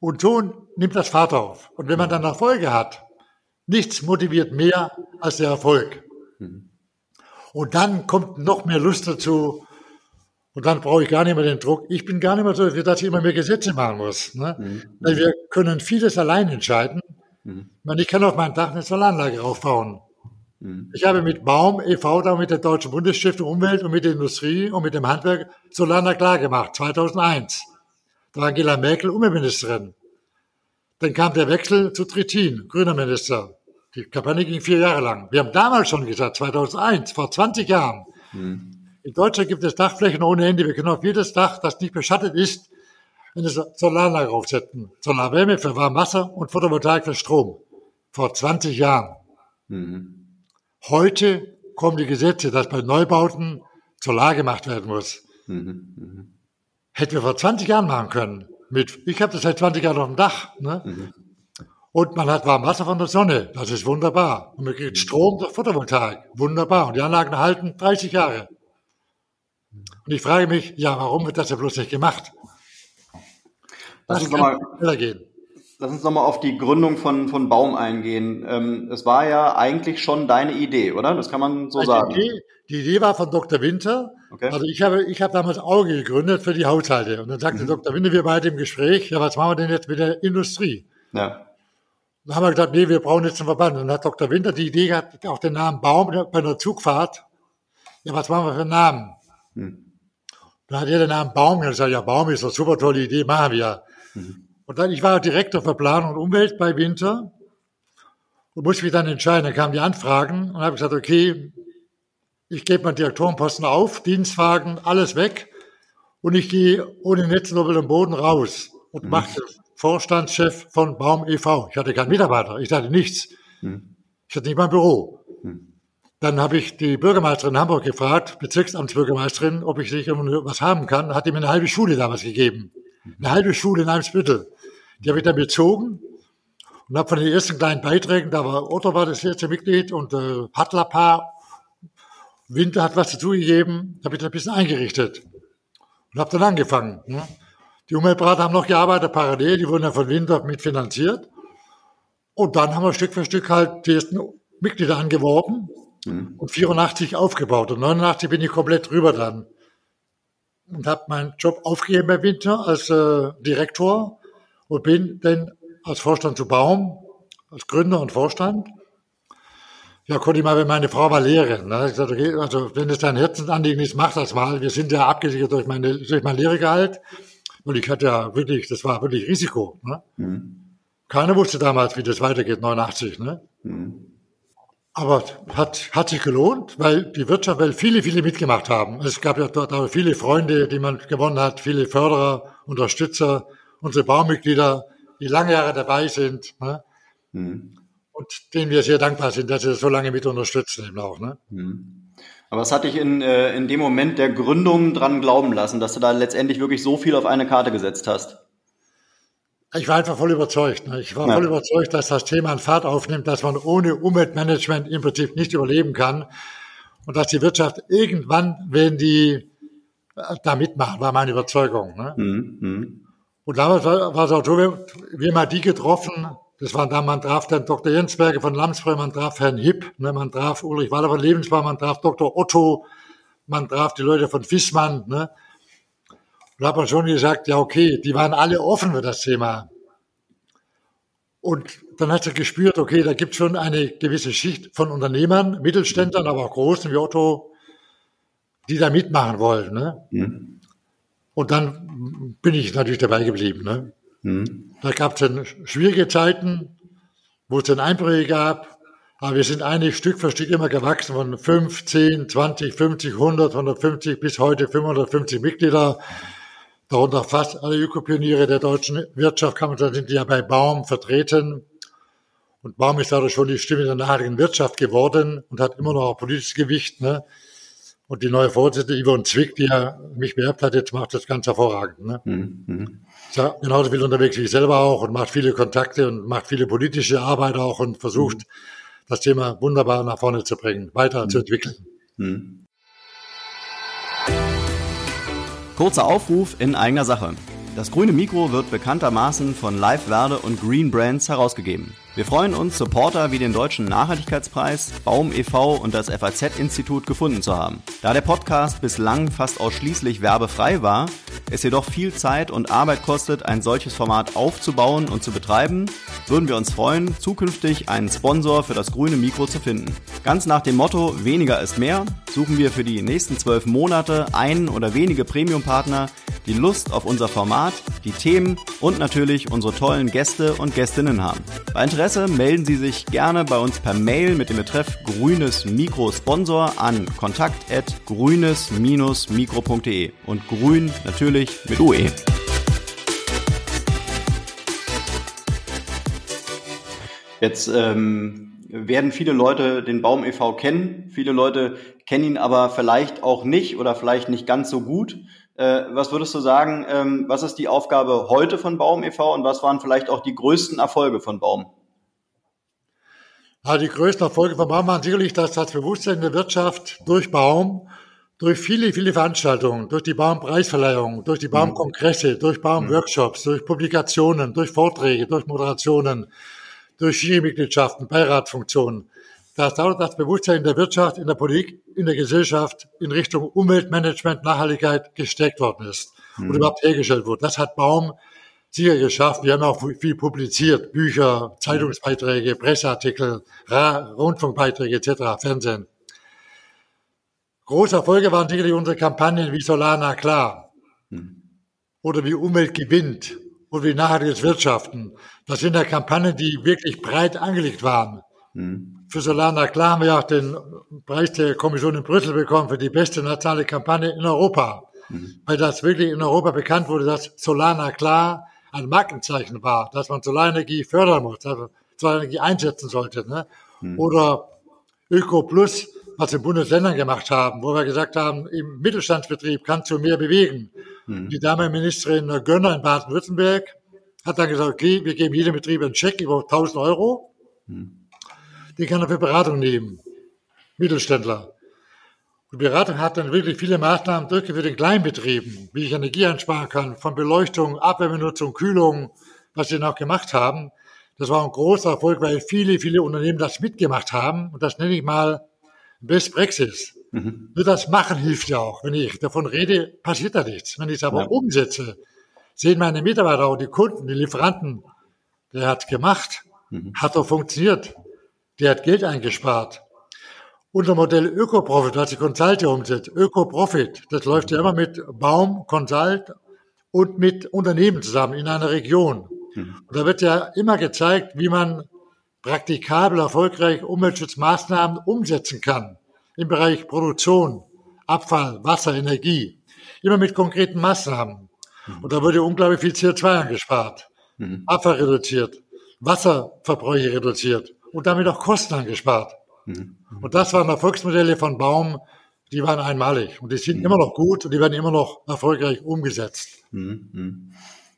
Und so nimmt das Fahrt auf. Und wenn man dann Erfolge hat, nichts motiviert mehr als der Erfolg. Und dann kommt noch mehr Lust dazu. Und dann brauche ich gar nicht mehr den Druck. Ich bin gar nicht mehr so, dass ich immer mehr Gesetze machen muss. Ne? Mhm. Weil wir können vieles allein entscheiden. Mhm. Ich, meine, ich kann auf meinem Dach eine Solaranlage aufbauen. Mhm. Ich habe mit Baum e.V., da mit der Deutschen Bundesstiftung Umwelt und mit der Industrie und mit dem Handwerk Solana klar gemacht, 2001. Da war Angela Merkel Umweltministerin. Dann kam der Wechsel zu Trittin, grüner Minister. Die Kampagne ging vier Jahre lang. Wir haben damals schon gesagt, 2001, vor 20 Jahren. Mhm. In Deutschland gibt es Dachflächen ohne Ende. Wir können auf jedes Dach, das nicht beschattet ist, eine Solaranlage aufsetzen. Solarwärme für Warmwasser und Photovoltaik für Strom. Vor 20 Jahren. Mhm. Heute kommen die Gesetze, dass bei Neubauten Solar gemacht werden muss. Mhm, mh. Hätten wir vor 20 Jahren machen können. Mit, ich habe das seit 20 Jahren auf dem Dach. Ne? Mhm. Und man hat warm Wasser von der Sonne. Das ist wunderbar. Und man kriegt Strom durch Photovoltaik. Wunderbar. Und die Anlagen halten 30 Jahre. Und ich frage mich, ja, warum wird das ja bloß nicht gemacht? Lass uns, mal, gehen. Lass uns nochmal auf die Gründung von, von Baum eingehen. Ähm, es war ja eigentlich schon deine Idee, oder? Das kann man so die sagen. Idee, die Idee war von Dr. Winter. Okay. Also ich habe, ich habe damals Auge gegründet für die Haushalte. Und dann sagte mhm. Dr. Winter, wir beide im Gespräch, ja, was machen wir denn jetzt mit der Industrie? Ja. Dann haben wir gesagt, nee, wir brauchen jetzt einen Verband. Und dann hat Dr. Winter die Idee gehabt, auch den Namen Baum bei einer Zugfahrt. Ja, was machen wir für einen Namen? Mhm. Dann hat er den Namen Baum gesagt, ja, Baum ist eine super tolle Idee, machen wir. Mhm. Und dann, ich war Direktor für Planung und Umwelt bei Winter und musste mich dann entscheiden. Dann kamen die Anfragen und habe gesagt, okay, ich gebe meinen Direktorenposten auf, Dienstwagen, alles weg und ich gehe ohne Netz über den Boden raus und mhm. machte Vorstandschef von Baum e.V. Ich hatte keinen Mitarbeiter, ich hatte nichts. Mhm. Ich hatte nicht mein Büro. Mhm. Dann habe ich die Bürgermeisterin Hamburg gefragt, Bezirksamtsbürgermeisterin, ob ich sich was haben kann. Hat die mir eine halbe Schule damals gegeben. Eine halbe Schule in Eimsbüttel. Die habe ich dann bezogen und habe von den ersten kleinen Beiträgen, da war Otto war das erste Mitglied und äh, Hatlapa, Winter hat was dazugegeben, habe ich das ein bisschen eingerichtet und habe dann angefangen. Ne? Die Umweltberater haben noch gearbeitet parallel, die wurden ja von Winter mitfinanziert. Und dann haben wir Stück für Stück halt die ersten Mitglieder angeworben mhm. und 84 aufgebaut. Und 89 bin ich komplett drüber dann. Und habe meinen Job aufgegeben bei Winter als äh, Direktor und bin dann als Vorstand zu Baum, als Gründer und Vorstand. Ja, konnte ich mal, wenn meine Frau war Lehrerin. Ne? Ich gesagt, okay, also wenn es dein Herzensanliegen ist, mach das mal. Wir sind ja abgesichert durch, meine, durch mein Lehrergehalt. Und ich hatte ja wirklich, das war wirklich Risiko. Ne? Mhm. Keiner wusste damals, wie das weitergeht, 89. Ne? Mhm. Aber hat, hat sich gelohnt, weil die Wirtschaft, weil viele, viele mitgemacht haben. Es gab ja dort auch viele Freunde, die man gewonnen hat, viele Förderer, Unterstützer unsere Baumitglieder, die lange Jahre dabei sind, ne? Mhm. und denen wir sehr dankbar sind, dass sie das so lange mit unterstützen eben auch. Ne? Mhm. Aber was hat dich in, äh, in dem Moment der Gründung dran glauben lassen, dass du da letztendlich wirklich so viel auf eine Karte gesetzt hast? Ich war einfach voll überzeugt. Ne? Ich war ja. voll überzeugt, dass das Thema an Fahrt aufnimmt, dass man ohne Umweltmanagement im Prinzip nicht überleben kann und dass die Wirtschaft irgendwann, wenn die äh, da mitmachen, war meine Überzeugung. Ne? Mhm. Und damals war, es auch so, wir, haben die getroffen, das war dann, man traf dann Dr. Jensberger von Lamsbräu, man traf Herrn Hipp, ne, man traf Ulrich Waller von Lebensbau, man traf Dr. Otto, man traf die Leute von Fissmann, ne. Und da hat man schon gesagt, ja okay, die waren alle offen für das Thema. Und dann hat er gespürt, okay, da gibt es schon eine gewisse Schicht von Unternehmern, Mittelständlern, aber auch Großen wie Otto, die da mitmachen wollen. Ne? Mhm. Und dann bin ich natürlich dabei geblieben. Ne? Mhm. Da gab es dann schwierige Zeiten, wo es dann Einbrüche gab. Aber wir sind eigentlich Stück für Stück immer gewachsen von 5, 10, 20, 50, 100, 150 bis heute 550 Mitglieder. Darunter fast alle Ökopioniere der deutschen Wirtschaft kann man sagen, sind ja bei Baum vertreten. Und Baum ist dadurch schon die Stimme der nachhaltigen Wirtschaft geworden und hat immer noch ein politisches Gewicht. Ne? Und die neue Vorsitzende Yvonne Zwick, die ja mich beerbt hat, jetzt macht das ganz hervorragend. Ne? Mhm. mhm. Ist ja genauso viel unterwegs wie ich selber auch und macht viele Kontakte und macht viele politische Arbeit auch und versucht, mhm. das Thema wunderbar nach vorne zu bringen, weiter mhm. zu entwickeln. Mhm. Kurzer Aufruf in eigener Sache. Das grüne Mikro wird bekanntermaßen von Live Verde und Green Brands herausgegeben. Wir freuen uns, Supporter wie den Deutschen Nachhaltigkeitspreis, Baum e.V. und das FAZ-Institut gefunden zu haben. Da der Podcast bislang fast ausschließlich werbefrei war, es jedoch viel Zeit und Arbeit kostet, ein solches Format aufzubauen und zu betreiben, würden wir uns freuen, zukünftig einen Sponsor für das grüne Mikro zu finden. Ganz nach dem Motto weniger ist mehr suchen wir für die nächsten zwölf Monate einen oder wenige Premium-Partner, die Lust auf unser Format, die Themen und natürlich unsere tollen Gäste und Gästinnen haben. Bei Interesse melden Sie sich gerne bei uns per Mail mit dem Betreff grünes Mikro Sponsor an kontakt@grünes-mikro.de und grün natürlich mit UE. Jetzt ähm, werden viele Leute den Baum e.V. kennen, viele Leute kennen ihn aber vielleicht auch nicht oder vielleicht nicht ganz so gut. Äh, was würdest du sagen, ähm, was ist die Aufgabe heute von Baum e.V. und was waren vielleicht auch die größten Erfolge von Baum? Ja, die größten Erfolge von Baum waren sicherlich, dass das Bewusstsein der Wirtschaft durch Baum durch viele, viele Veranstaltungen, durch die Baumpreisverleihung, durch die Baumkongresse, durch Baumworkshops, durch Publikationen, durch Vorträge, durch Moderationen, durch Jurymitgliedschaften, Beiratfunktionen, dass dauert das Bewusstsein in der Wirtschaft, in der Politik, in der Gesellschaft in Richtung Umweltmanagement, Nachhaltigkeit gesteckt worden ist mhm. und überhaupt hergestellt wurde. Das hat Baum sicher geschafft. Wir haben auch viel publiziert, Bücher, Zeitungsbeiträge, Presseartikel, Rundfunkbeiträge etc., Fernsehen. Große Erfolge waren sicherlich unsere Kampagnen wie Solana klar mhm. oder wie Umwelt gewinnt oder wie nachhaltiges Wirtschaften. Das sind ja Kampagnen, die wirklich breit angelegt waren. Mhm. Für Solana klar haben wir auch den Preis der Kommission in Brüssel bekommen für die beste nationale Kampagne in Europa. Mhm. Weil das wirklich in Europa bekannt wurde, dass Solana klar ein Markenzeichen war, dass man Solarenergie fördern muss, dass man Solarenergie einsetzen sollte. Ne? Mhm. Oder Öko Plus, was in Bundesländern gemacht haben, wo wir gesagt haben, im Mittelstandsbetrieb kannst du mehr bewegen. Mhm. Die damalige Ministerin Gönner in Baden-Württemberg hat dann gesagt, okay, wir geben jedem Betrieb einen Scheck über 1000 Euro. Mhm. Die kann er für Beratung nehmen. Mittelständler. Und Beratung hat dann wirklich viele Maßnahmen durchgeführt in Kleinbetrieben, wie ich Energie einsparen kann, von Beleuchtung, Abwärmenutzung, Kühlung, was sie noch gemacht haben. Das war ein großer Erfolg, weil viele, viele Unternehmen das mitgemacht haben. Und das nenne ich mal Best Praxis. Mhm. Nur das Machen hilft ja auch. Wenn ich davon rede, passiert da nichts. Wenn ich es aber ja. umsetze, sehen meine Mitarbeiter auch, die Kunden, die Lieferanten, der hat gemacht, mhm. hat doch funktioniert, der hat Geld eingespart. Unser Modell Öko-Profit, was die Consulting umsetzt, Öko-Profit, das läuft ja immer mit Baum, Consult und mit Unternehmen zusammen in einer Region. Mhm. Und da wird ja immer gezeigt, wie man praktikabel, erfolgreich Umweltschutzmaßnahmen umsetzen kann im Bereich Produktion, Abfall, Wasser, Energie. Immer mit konkreten Maßnahmen. Mhm. Und da wurde unglaublich viel CO2 angespart, mhm. Abfall reduziert, Wasserverbräuche reduziert und damit auch Kosten angespart. Mhm. Und das waren Erfolgsmodelle von Baum, die waren einmalig und die sind mhm. immer noch gut und die werden immer noch erfolgreich umgesetzt. Mhm. mhm.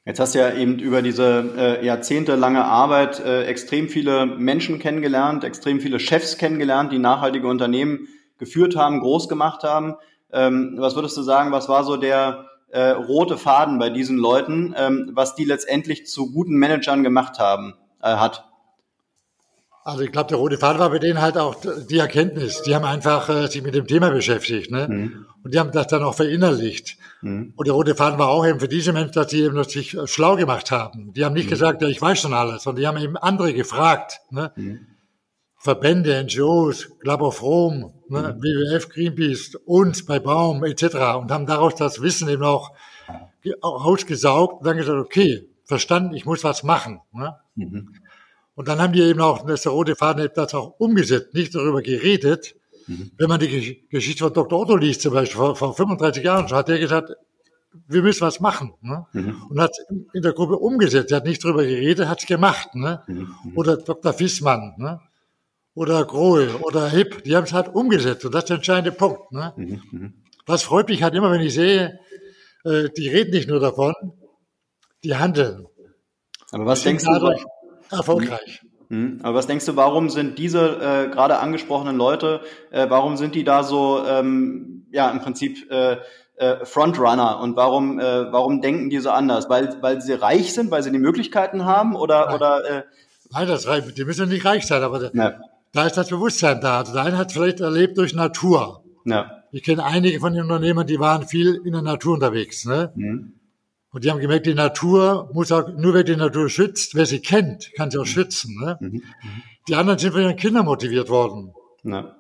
Jetzt hast du ja eben über diese äh, jahrzehntelange Arbeit äh, extrem viele Menschen kennengelernt, extrem viele Chefs kennengelernt, die nachhaltige Unternehmen geführt haben, groß gemacht haben. Ähm, was würdest du sagen, was war so der äh, rote Faden bei diesen Leuten, ähm, was die letztendlich zu guten Managern gemacht haben, äh, hat? Also ich glaube, der rote Faden war bei denen halt auch die Erkenntnis. Die haben einfach äh, sich mit dem Thema beschäftigt, ne? Mhm. Und die haben das dann auch verinnerlicht. Mhm. Und der rote Faden war auch eben für diese Menschen, dass sie eben sich äh, schlau gemacht haben. Die haben nicht mhm. gesagt, ja, ich weiß schon alles, sondern die haben eben andere gefragt. Ne? Mhm. Verbände, NGOs, Club of Rome, ne? Mhm. WWF, Greenpeace, uns bei Baum etc. und haben daraus das Wissen eben auch ausgesaugt und dann gesagt, okay, verstanden, ich muss was machen. Ne? Mhm. Und dann haben die eben auch, das der rote Faden, das auch umgesetzt, nicht darüber geredet. Mhm. Wenn man die Geschichte von Dr. Otto liest, zum Beispiel vor, vor 35 Jahren schon, hat der gesagt, wir müssen was machen. Ne? Mhm. Und hat in der Gruppe umgesetzt. Er hat nicht darüber geredet, hat es gemacht. Ne? Mhm. Oder Dr. Fissmann, ne? oder Grohe, oder Hipp, die haben es halt umgesetzt. Und das ist der entscheidende Punkt. Ne? Mhm. mhm. Was freut mich halt immer, wenn ich sehe, äh, die reden nicht nur davon, die handeln. Aber was denkst du, erfolgreich. Mhm. Aber was denkst du, warum sind diese äh, gerade angesprochenen Leute, äh, warum sind die da so, ähm, ja, im Prinzip äh, äh, Frontrunner und warum, äh, warum denken die so anders? Weil, weil sie reich sind, weil sie die Möglichkeiten haben oder, Nein. oder äh, Nein, das reicht. Die müssen nicht reich sein, aber ja. da ist das Bewusstsein da. Also der eine hat vielleicht erlebt durch Natur. Ja. Ich kenne einige von den Unternehmern, die waren viel in der Natur unterwegs. Ne? Mhm. Und die haben gemerkt, die Natur muss auch, nur wer die Natur schützt, wer sie kennt, kann sie auch schützen. Ne? Mhm. mhm. Die anderen sind von ihren Kindern motiviert worden. Ja.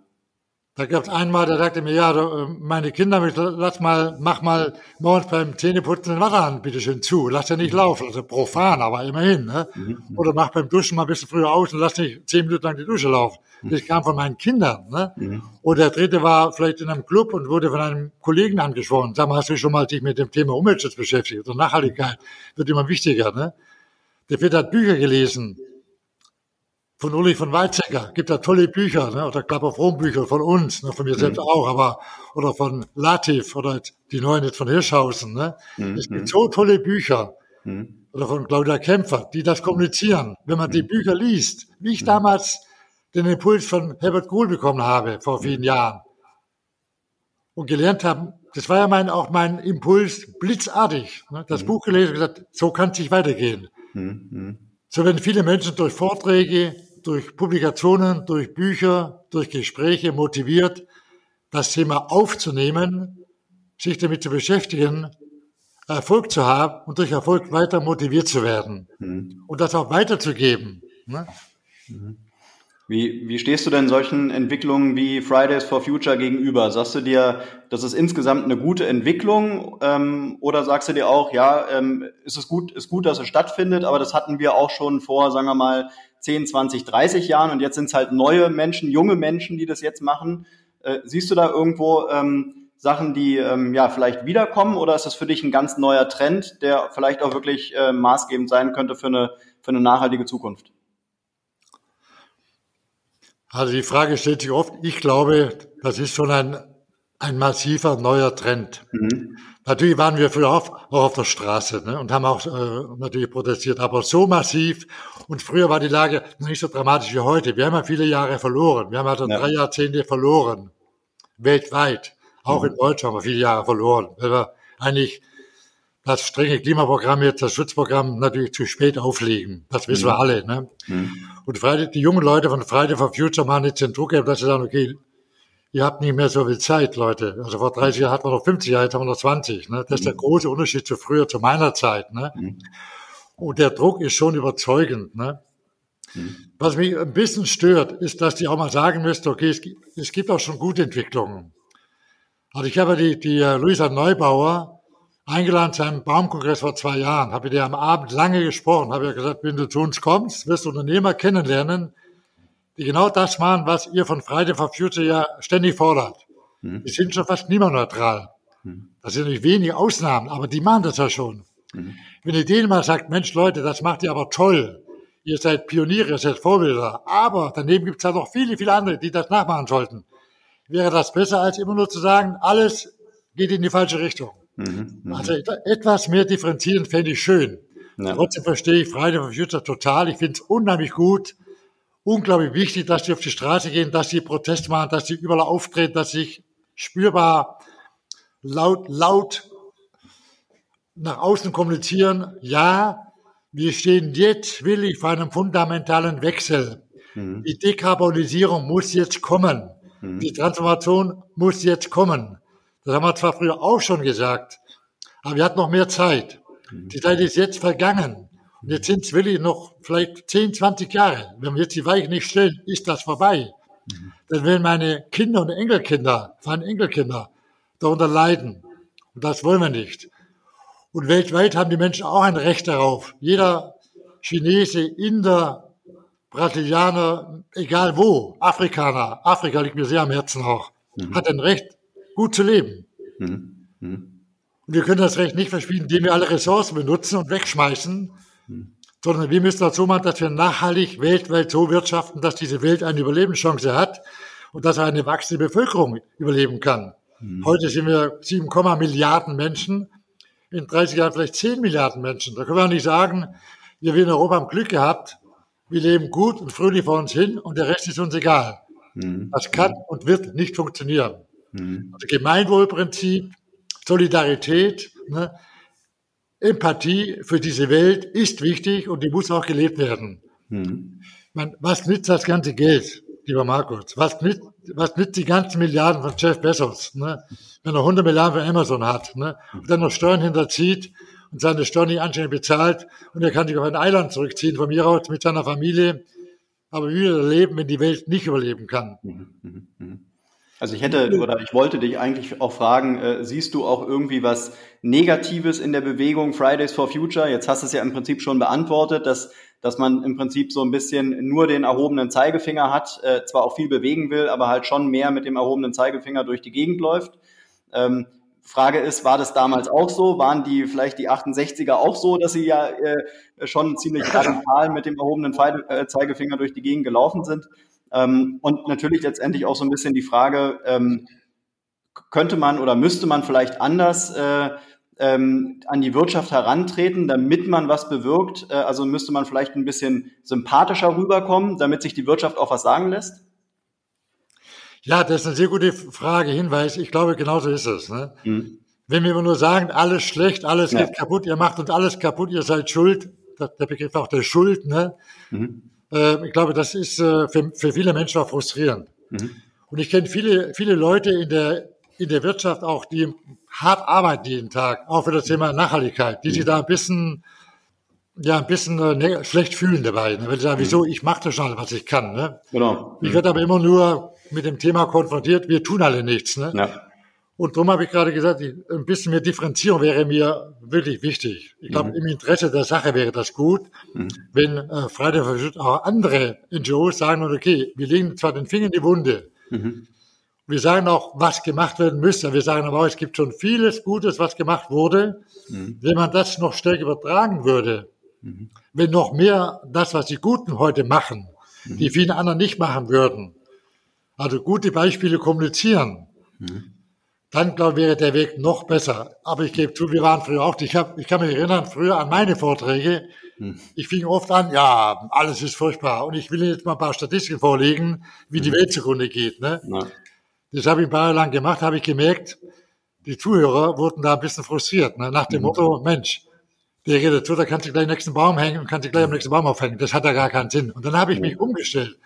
Da gab es einmal, der sagte mir, ja, äh, meine Kinder, lass mal, mach mal morgens beim Zähneputzen den Wasserhahn bitte schön zu, lass den nicht mhm. laufen, also profan, aber immerhin, ne? Mhm. Oder mach beim Duschen mal ein bisschen früher aus und lass nicht zehn Minuten lang die Dusche laufen. Mhm. Das kam von meinen Kindern, ne? Mhm. Oder der dritte war vielleicht in einem Club und wurde von einem Kollegen angesprochen. Sag mal, hast du schon mal dich mit dem Thema Umweltschutz beschäftigt oder Nachhaltigkeit? Wird immer wichtiger, ne? Der Vierte hat Bücher gelesen von Ulrich von Weizsäcker. Gibt da tolle Bücher, ne? oder Club of Rome Bücher von uns, ne? von mir selbst mhm. auch, aber oder von Latif oder die neuen jetzt von Hirschhausen. Ne? Mhm. Es gibt so tolle Bücher. Mhm. Oder von Claudia Kämpfer, die das kommunizieren. Wenn man die mhm. Bücher liest, wie ich mhm. damals den Impuls von Herbert Kohl bekommen habe vor vielen Jahren. und gelernt habe, das war ja mein, auch mein Impuls, blitzartig. Ne? Das. Buch gelesen und gesagt, so kann es nicht weitergehen. So werden viele Menschen durch Vorträge, durch Publikationen, durch Bücher, durch Gespräche motiviert, das Thema aufzunehmen, sich damit zu beschäftigen, Erfolg zu haben und durch Erfolg weiter motiviert zu werden mhm. und das auch weiterzugeben. Ne? Mhm. Wie, wie stehst du denn solchen Entwicklungen wie Fridays for Future gegenüber? Sagst du dir, das ist insgesamt eine gute Entwicklung ähm, oder sagst du dir auch, ja, ähm, ist es gut, ist gut, dass es stattfindet, aber das hatten wir auch schon vor, sagen wir mal, 10, 20, 30 Jahren und jetzt sind es halt neue Menschen, junge Menschen, die das jetzt machen. Äh, siehst du da irgendwo ähm, Sachen, die ähm, ja vielleicht wiederkommen oder ist das für dich ein ganz neuer Trend, der vielleicht auch wirklich äh, maßgebend sein könnte für eine, für eine nachhaltige Zukunft? Also die Frage stellt sich oft, ich glaube, das ist schon ein, ein massiver neuer Trend. Mhm. Natürlich waren wir früher auch, auch auf der Straße ne, und haben auch äh, natürlich protestiert, aber so massiv. Und früher war die Lage noch nicht so dramatisch wie heute. Wir haben ja viele Jahre verloren. Wir haben also ja. drei Jahrzehnte verloren, weltweit. Auch mhm. in Deutschland haben wir viele Jahre verloren, weil wir eigentlich das strenge Klimaprogramm jetzt, das Schutzprogramm natürlich zu spät auflegen. Das wissen mhm. wir alle. Ne? Mhm. Und Friday, die jungen Leute von Friday for Future machen jetzt den Druck, dass sie sagen, okay, ihr habt nicht mehr so viel Zeit, Leute. Also vor 30 Jahren hatten wir noch 50 Jahre, jetzt haben wir noch 20. Ne? Das ist der mhm. große Unterschied zu früher, zu meiner Zeit. Ne? Mhm. Und der Druck ist schon überzeugend. Ne? Mhm. Was mich ein bisschen stört, ist, dass die auch mal sagen müsste, okay, es, es gibt auch schon gute Entwicklungen. Also ich habe die, die uh, Luisa Neubauer, eingeladen zu einem Baumkongress vor zwei Jahren, habe ich dir am Abend lange gesprochen, habe ja gesagt, wenn du zu uns kommst, wirst du Unternehmer kennenlernen, die genau das machen, was ihr von Friday for Future ja ständig fordert. Mhm. Die sind schon fast klimaneutral. Mhm. Das sind nicht wenige Ausnahmen, aber die machen das ja schon. Mhm. Wenn ihr denen mal sagt, Mensch Leute, das macht ihr aber toll, ihr seid Pioniere, ihr seid Vorbilder, aber daneben gibt es ja noch viele, viele andere, die das nachmachen sollten. Wäre das besser, als immer nur zu sagen, alles geht in die falsche Richtung. Mhm, mhm, also etwas mehr differenzieren fände ich schön. Ja. Trotzdem verstehe ich Friday for Future total. Ich finde es unheimlich gut, unglaublich wichtig, dass die auf die Straße gehen, dass sie Protest machen, dass sie überall auftreten, dass sie sich spürbar laut, laut nach außen kommunizieren. Ja, wir stehen jetzt willig vor einem fundamentalen Wechsel. Mhm. Die Dekarbonisierung muss jetzt kommen. Mhm. Die Transformation muss jetzt kommen. Das haben wir zwar früher auch schon gesagt, aber wir hatten noch mehr Zeit. Mhm. Die Zeit ist jetzt vergangen. Und jetzt sind es wirklich noch vielleicht 10, 20 Jahre. Wenn wir jetzt die Weichen nicht stellen, ist das vorbei. Mhm. Dann werden meine Kinder und Enkelkinder, vor allem Enkelkinder, darunter leiden. Und das wollen wir nicht. Und weltweit haben die Menschen auch ein Recht darauf. Jeder Chinese, Inder, Brasilianer, egal wo, Afrikaner, Afrika liegt mir sehr am Herzen auch, mhm. hat ein Recht, gut zu leben. Mhm. Mhm. Und wir können das Recht nicht verspielen, indem wir alle Ressourcen benutzen und wegschmeißen. Sondern wir müssen das so machen, dass wir nachhaltig weltweit so wirtschaften, dass diese Welt eine Überlebenschance hat und dass eine wachsende Bevölkerung überleben kann. Mhm. Heute sind wir 7, Milliarden Menschen, in 30 Jahren vielleicht 10 Milliarden Menschen. Da können wir nicht sagen, wir in Europa haben Glück gehabt, wir leben gut und fröhlich vor uns hin und der Rest ist uns egal. Mhm. Das kann und wird nicht funktionieren. Mhm. Also Gemeinwohlprinzip, Solidarität, ne? Empathie für diese Welt ist wichtig und die muss auch gelebt werden. Mhm. Man, was nützt das ganze Geld, lieber Markus? Was nützt, was nützt die ganzen Milliarden von Jeff Bezos, ne? wenn er 100 Milliarden von Amazon hat ne? und dann noch Steuern hinterzieht und seine Steuern nicht anständig bezahlt und er kann sich auf ein Eiland zurückziehen, von mir aus mit seiner Familie, aber wie will er leben, wenn die Welt nicht überleben kann? Mhm. Mhm. Also ich hätte oder ich wollte dich eigentlich auch fragen, äh, siehst du auch irgendwie was Negatives in der Bewegung Fridays for Future? Jetzt hast du es ja im Prinzip schon beantwortet, dass, dass man im Prinzip so ein bisschen nur den erhobenen Zeigefinger hat, äh, zwar auch viel bewegen will, aber halt schon mehr mit dem erhobenen Zeigefinger durch die Gegend läuft. Ähm, Frage ist, war das damals auch so? Waren die vielleicht die 68er auch so, dass sie ja äh, schon ziemlich [LAUGHS] radikal mit dem erhobenen äh, Zeigefinger durch die Gegend gelaufen sind? Ähm, und natürlich letztendlich auch so ein bisschen die Frage, ähm, könnte man oder müsste man vielleicht anders äh, ähm, an die Wirtschaft herantreten, damit man was bewirkt? Äh, also müsste man vielleicht ein bisschen sympathischer rüberkommen, damit sich die Wirtschaft auch was sagen lässt? Ja, das ist eine sehr gute Frage, Hinweis. Ich glaube, genauso ist es. Ne? Mhm. Wenn wir nur sagen, alles schlecht, alles ja. geht kaputt, ihr macht uns alles kaputt, ihr seid schuld, der Begriff auch der Schuld, ne? Mhm. Äh, ich glaube, das ist äh, für, für viele Menschen auch frustrierend. Mhm. Und ich kenne viele, viele Leute in der, in der Wirtschaft auch, die hart arbeiten jeden Tag, auch für das Thema Nachhaltigkeit, die sich da ein bisschen, ja, ein bisschen äh, ne, schlecht fühlen dabei. Ne? Weil sie sagen, wieso, ich mache das schon, was ich kann. Ne? Genau. Ich werde aber immer nur mit dem Thema konfrontiert, wir tun alle nichts. Ne? Ja. Und darum habe ich gerade gesagt, ein bisschen mehr Differenzierung wäre mir wirklich wichtig. Ich glaube, mhm. im Interesse der Sache wäre das gut, mhm. wenn äh, Friday for auch andere NGOs sagen, okay, wir legen zwar den Finger in die Wunde, mhm. wir sagen auch, was gemacht werden müsste, wir sagen aber auch, es gibt schon vieles Gutes, was gemacht wurde. Mhm. Wenn man das noch stärker übertragen würde, mhm. wenn noch mehr das, was die Guten heute machen, die mhm. viele anderen nicht machen würden, also gute Beispiele kommunizieren, dann glaube ich, wäre der Weg noch besser. Aber ich gebe zu, wir waren früher auch, ich, hab, ich kann mich erinnern, früher an meine Vorträge, hm. ich fing oft an, ja, alles ist furchtbar. Und ich will jetzt mal ein paar Statistiken vorlegen, wie die hm. Welt zugrunde geht. Ne? Das habe ich ein paar Jahre lang gemacht, habe ich gemerkt, die Zuhörer wurden da ein bisschen frustriert, ne? nach dem hm. Motto, Mensch, der redet zu, da kannst du gleich den nächsten Baum hängen und kannst du gleich am nächsten Baum aufhängen. Das hat ja gar keinen Sinn. Und dann habe ich mich umgestellt.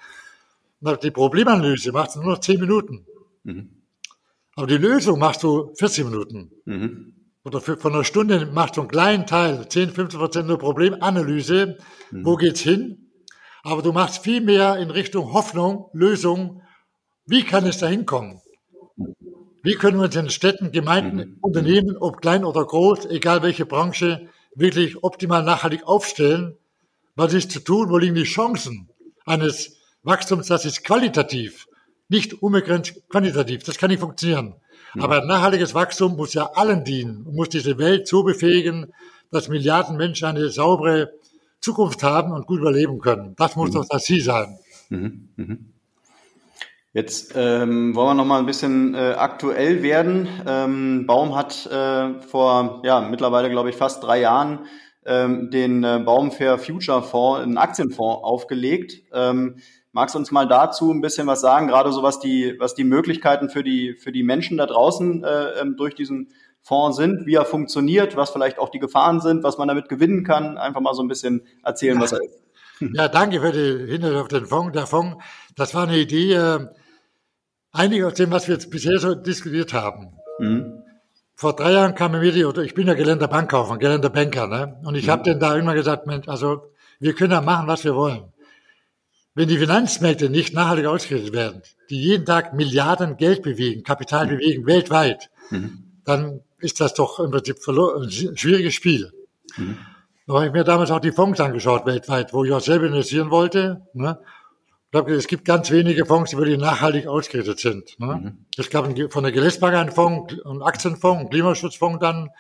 Und die Problemanalyse macht nur noch zehn Minuten. Aber die Lösung machst du 40 Minuten. Mhm. Oder für, von einer Stunde machst du einen kleinen Teil, 10, 15 Prozent nur Problemanalyse. Mhm. Wo geht's hin? Aber du machst viel mehr in Richtung Hoffnung, Lösung. Wie kann es dahin kommen? Wie können wir uns in Städten, Gemeinden, mhm. Unternehmen, ob klein oder groß, egal welche Branche, wirklich optimal nachhaltig aufstellen? Was ist zu tun? Wo liegen die Chancen eines Wachstums, das ist qualitativ nicht unbegrenzt quantitativ. Das kann nicht funktionieren. Ja. Aber nachhaltiges Wachstum muss ja allen dienen und muss diese Welt so befähigen, dass Milliarden Menschen eine saubere Zukunft haben und gut überleben können. Das muss mhm. doch das Ziel sein. Mhm. Mhm. Jetzt ähm, wollen wir noch mal ein bisschen äh, aktuell werden. Ähm, Baum hat äh, vor ja mittlerweile glaube ich fast drei Jahren ähm, den äh, Baum Fair Future Fonds, einen Aktienfonds aufgelegt. Ähm, Magst du uns mal dazu ein bisschen was sagen, gerade so was die, was die Möglichkeiten für die, für die Menschen da draußen äh, ähm, durch diesen Fonds sind, wie er funktioniert, was vielleicht auch die Gefahren sind, was man damit gewinnen kann? Einfach mal so ein bisschen erzählen, was er ist. [LAUGHS] Ja, danke für die Hinweis auf den Fonds. Der Fonds, das war eine Idee, äh, einige aus dem, was wir jetzt bisher so diskutiert haben. Mhm. Vor drei Jahren kam mir die, oder ich bin ja gelernter Bankkaufmann, gelernter Banker, ne? Und ich mhm. habe denen da immer gesagt, Mensch, also wir können ja machen, was wir wollen. Wenn die Finanzmärkte nicht nachhaltig ausgerichtet werden, die jeden Tag Milliarden Geld bewegen, Kapital mhm. bewegen, weltweit, mhm. dann ist das doch im Prinzip ein schwieriges Spiel. Mhm. Da habe ich mir damals auch die Fonds angeschaut weltweit, wo ich auch selber investieren wollte. Ne? Ich glaube, es gibt ganz wenige Fonds, die wirklich nachhaltig ausgerichtet sind. Ne? Mhm. Es gab von der Gelesbank einen Fonds, einen Aktienfonds, einen Klimaschutzfonds dann,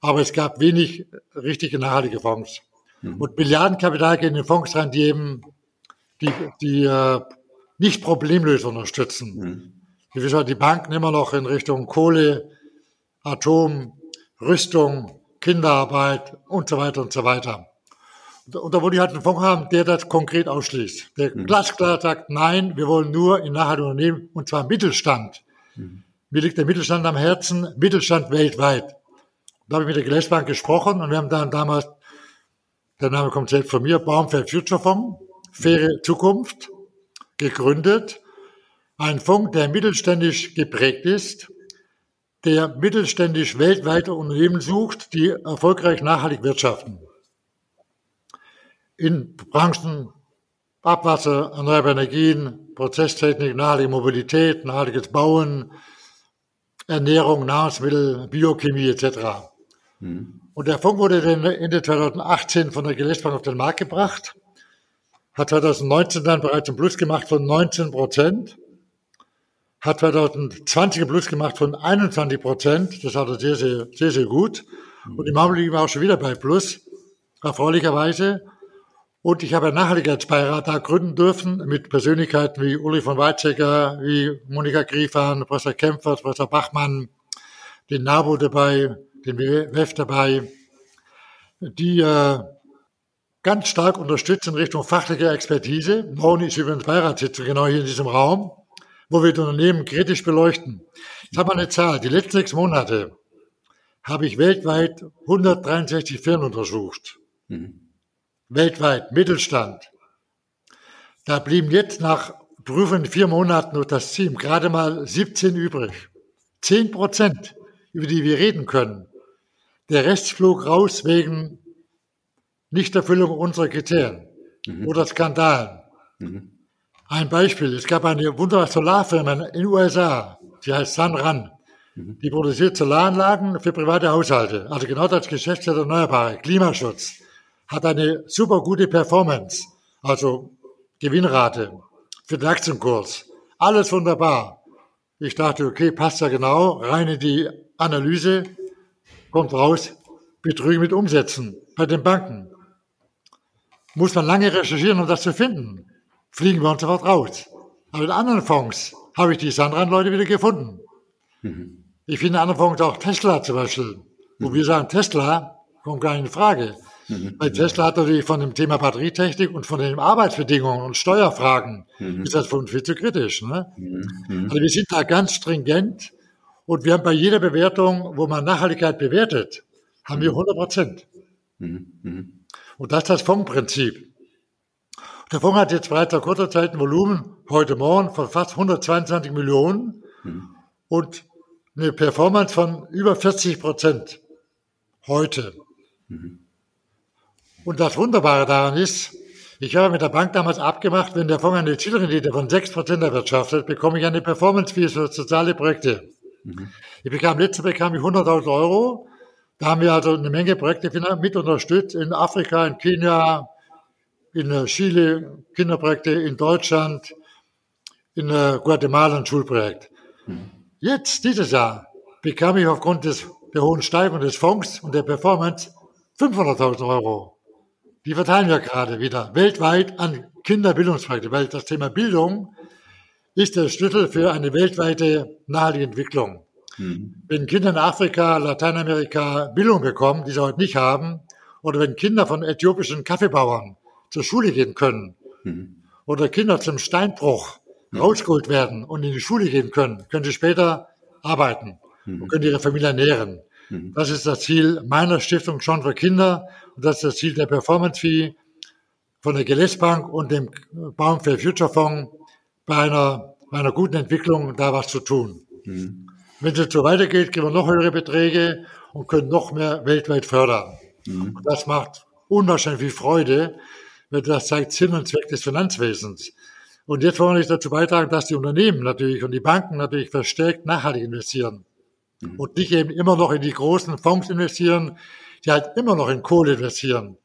aber es gab wenig richtige nachhaltige Fonds. Mhm. Und Milliardenkapital gehen in Fonds rein, die eben die, die äh, nicht Problemlöser unterstützen. Mhm. Wie gesagt, die Banken immer noch in Richtung Kohle, Atom, Rüstung, Kinderarbeit und so weiter und so weiter. Und da wollte ich halt einen Fonds haben, der das konkret ausschließt. Der mhm. glasklar sagt, nein, wir wollen nur in nachhaltigen Unternehmen, und zwar Mittelstand. Mhm. Mir liegt der Mittelstand am Herzen, Mittelstand weltweit. Da habe ich mit der Gelesbank gesprochen und wir haben dann damals, der Name kommt selbst von mir, Baumfeld Future Fonds faire Zukunft gegründet. Ein Fonds, der mittelständisch geprägt ist, der mittelständisch weltweite Unternehmen sucht, die erfolgreich nachhaltig wirtschaften. In Branchen Abwasser, erneuerbare Energien, Prozesstechnik, nachhaltige Mobilität, nachhaltiges Bauen, Ernährung, Nahrungsmittel, Biochemie etc. Mhm. Und der Fonds wurde Ende 2018 von der Gelesbank auf den Markt gebracht hat 2019 dann bereits einen Plus gemacht von 19 Prozent, hat 2020 einen Plus gemacht von 21 Prozent, das hat er sehr, sehr, sehr, sehr gut. Und im Augenblick wir auch schon wieder bei Plus, erfreulicherweise. Und ich habe einen Nachhaltigkeitsbeirat da gründen dürfen mit Persönlichkeiten wie Uli von Weizsäcker, wie Monika Griefan, Professor Kämpfer, Professor Bachmann, den NABU dabei, den WEF dabei, die äh, ganz stark unterstützt in Richtung fachlicher Expertise. Morgen ist übrigens Beiratssitzung genau hier in diesem Raum, wo wir die Unternehmen kritisch beleuchten. Ich habe eine Zahl. Die letzten sechs Monate habe ich weltweit 163 Firmen untersucht. Mhm. Weltweit, Mittelstand. Da blieben jetzt nach Prüfungen vier Monaten nur das Team gerade mal 17 übrig. 10 Prozent, über die wir reden können. Der Rest flog raus wegen Nichterfüllung unserer Kriterien mhm. oder Skandalen. Mhm. Ein Beispiel, es gab eine wunderbare Solarfirma in den USA, die heißt Sunrun. Mhm. Die produziert Solaranlagen für private Haushalte. Also genau das Geschäftsfeld Erneuerbare, Klimaschutz. Hat eine super gute Performance, also Gewinnrate für den Aktienkurs. Alles wunderbar. Ich dachte, okay, passt ja genau, rein in die Analyse, kommt raus, Betrügen mit Umsätzen bei den Banken. Muss man lange recherchieren, um das zu finden. Fliegen wir uns sofort raus. Aber in anderen Fonds habe ich die Sandran-Leute wieder gefunden. Mhm. Ich finde in anderen Fonds auch Tesla zum Beispiel, wo mhm. wir sagen, Tesla kommt gar nicht in Frage. Mhm. Weil Tesla hat natürlich von dem Thema Batterietechnik und von den Arbeitsbedingungen und Steuerfragen mhm. ist das für uns viel zu kritisch. Ne? Mhm. Also wir sind da ganz stringent und wir haben bei jeder Bewertung, wo man Nachhaltigkeit bewertet, haben wir 100 Prozent. Mhm. Und das ist das Fondsprinzip. Der Fonds hat jetzt bereits nach kurzer Zeit ein Volumen, heute Morgen, von fast 122 Millionen mhm. und eine Performance von über 40 Prozent heute. Mhm. Und das Wunderbare daran ist, ich habe mit der Bank damals abgemacht, wenn der Fonds eine Zielrendite von 6% erwirtschaftet, bekomme ich eine Performance-Fee für soziale Projekte. Mhm. Ich bekam, letzte bekam ich 100.000 Euro. Da haben wir also eine Menge Projekte mit unterstützt in Afrika, in Kenia, in äh, Chile, Kinderprojekte, in Deutschland, in äh, Guatemala ein Schulprojekt. Mhm. Jetzt, dieses Jahr, bekam ich aufgrund des, der hohen Steigerung des Fonds und der Performance 500.000 Euro. Die verteilen wir gerade wieder weltweit an Kinderbildungsprojekte, weil das Thema Bildung ist der Schlüssel für eine weltweite nachhaltige Entwicklung. Mhm. Wenn Kinder in Afrika, Lateinamerika Bildung bekommen, die sie heute nicht haben, oder wenn Kinder von äthiopischen Kaffeebauern zur Schule gehen können, mhm. oder Kinder zum Steinbruch mhm. rausgeholt werden und in die Schule gehen können, können sie später arbeiten und können ihre Familie ernähren. Mhm. Das ist das Ziel meiner Stiftung schon für Kinder und das ist das Ziel der Performance Fee von der Bank und dem Baum für Future Fonds bei einer, bei einer guten Entwicklung da was zu tun. Mhm. Wenn es so weitergeht, kriegen wir noch höhere Beträge und können noch mehr weltweit fördern. Mhm. Und das macht unwahrscheinlich viel Freude, weil das zeigt Sinn und Zweck des Finanzwesens. Und jetzt wollen wir nicht dazu beitragen, dass die Unternehmen natürlich und die Banken natürlich verstärkt nachhaltig investieren mhm. und nicht eben immer noch in die großen Fonds investieren, die halt immer noch in Kohle investieren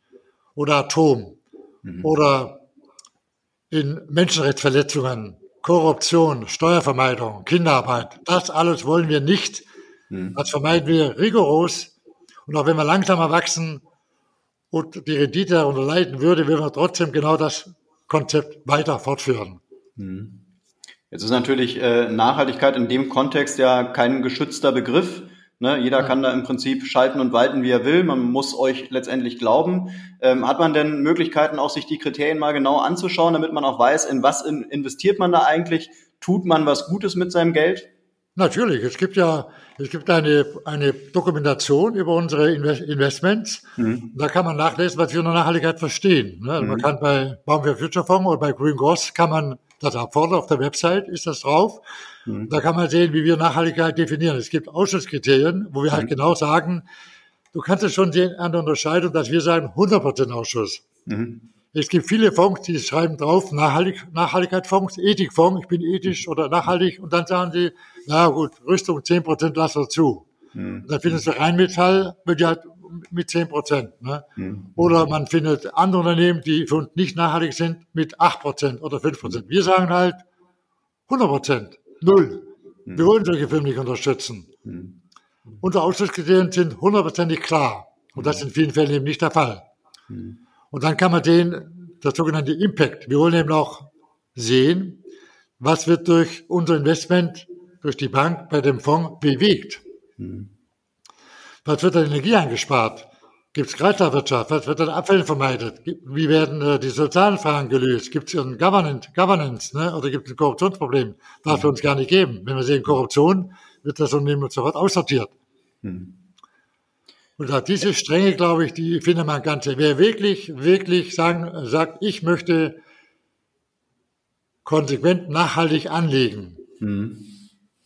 oder Atom mhm. oder in Menschenrechtsverletzungen, Korruption, Steuervermeidung, Kinderarbeit. Das alles wollen wir nicht. Mhm. Das vermeiden wir rigoros. Und auch wenn wir langsamer wachsen und die Rendite darunter leiden würde, würden wir trotzdem genau das Konzept weiter fortführen. Mhm. Jetzt ist natürlich äh, Nachhaltigkeit in dem Kontext ja kein geschützter Begriff. Ne? Jeder kann da im Prinzip schalten und walten, wie er will. Man muss euch letztendlich glauben. Ähm, hat man denn Möglichkeiten, auch sich die Kriterien mal genau anzuschauen, damit man auch weiß, in was in, investiert man da eigentlich? Tut man was Gutes mit seinem Geld? Natürlich. Es gibt ja, es gibt eine, eine Dokumentation über unsere Investments. Mhm. Da kann man nachlesen, was wir unter Nachhaltigkeit verstehen. Ne? Also mhm. Man kann bei Baum für Future Fonds oder bei Green Goss kann man das abfordern. Auf der Website ist das drauf. Mhm. Da kann man sehen, wie wir Nachhaltigkeit definieren. Es gibt Ausschusskriterien, wo wir halt mhm. genau sagen, du kannst es schon sehen an der Unterscheidung, dass wir sagen 100% Ausschuss. Mhm. Es gibt viele Fonds, die schreiben drauf, Nachhaltig, Nachhaltigkeitsfonds, Ethikfonds, ich bin ethisch oder nachhaltig, und dann sagen sie, na gut, Rüstung 10% lassen wir zu. Mhm. dann findest du Rheinmetall, wird ja mit 10 Prozent. Ne? Mhm. Oder man findet andere Unternehmen, die für uns nicht nachhaltig sind, mit 8 Prozent oder 5 Prozent. Wir sagen halt 100 Prozent, null. Mhm. Wir wollen solche Firmen nicht unterstützen. Mhm. Unsere Ausschlusskriterien sind hundertprozentig klar. Und das ist in vielen Fällen eben nicht der Fall. Mhm. Und dann kann man sehen, das sogenannte Impact. Wir wollen eben auch sehen, was wird durch unser Investment, durch die Bank bei dem Fonds bewegt. Mhm. Was wird an Energie eingespart? Gibt es Kreislaufwirtschaft? Was wird an Abfällen vermeidet? Wie werden äh, die sozialen Fragen gelöst? Gibt es ein Governance, Governance ne? oder gibt es ein Korruptionsproblem? Darf es uns gar nicht geben. Wenn wir sehen Korruption, wird das Unternehmen sofort aussortiert. Mhm. Und da diese Strenge, glaube ich, die findet man ganz. Wer wirklich, wirklich sagen, sagt, ich möchte konsequent nachhaltig anlegen, mhm.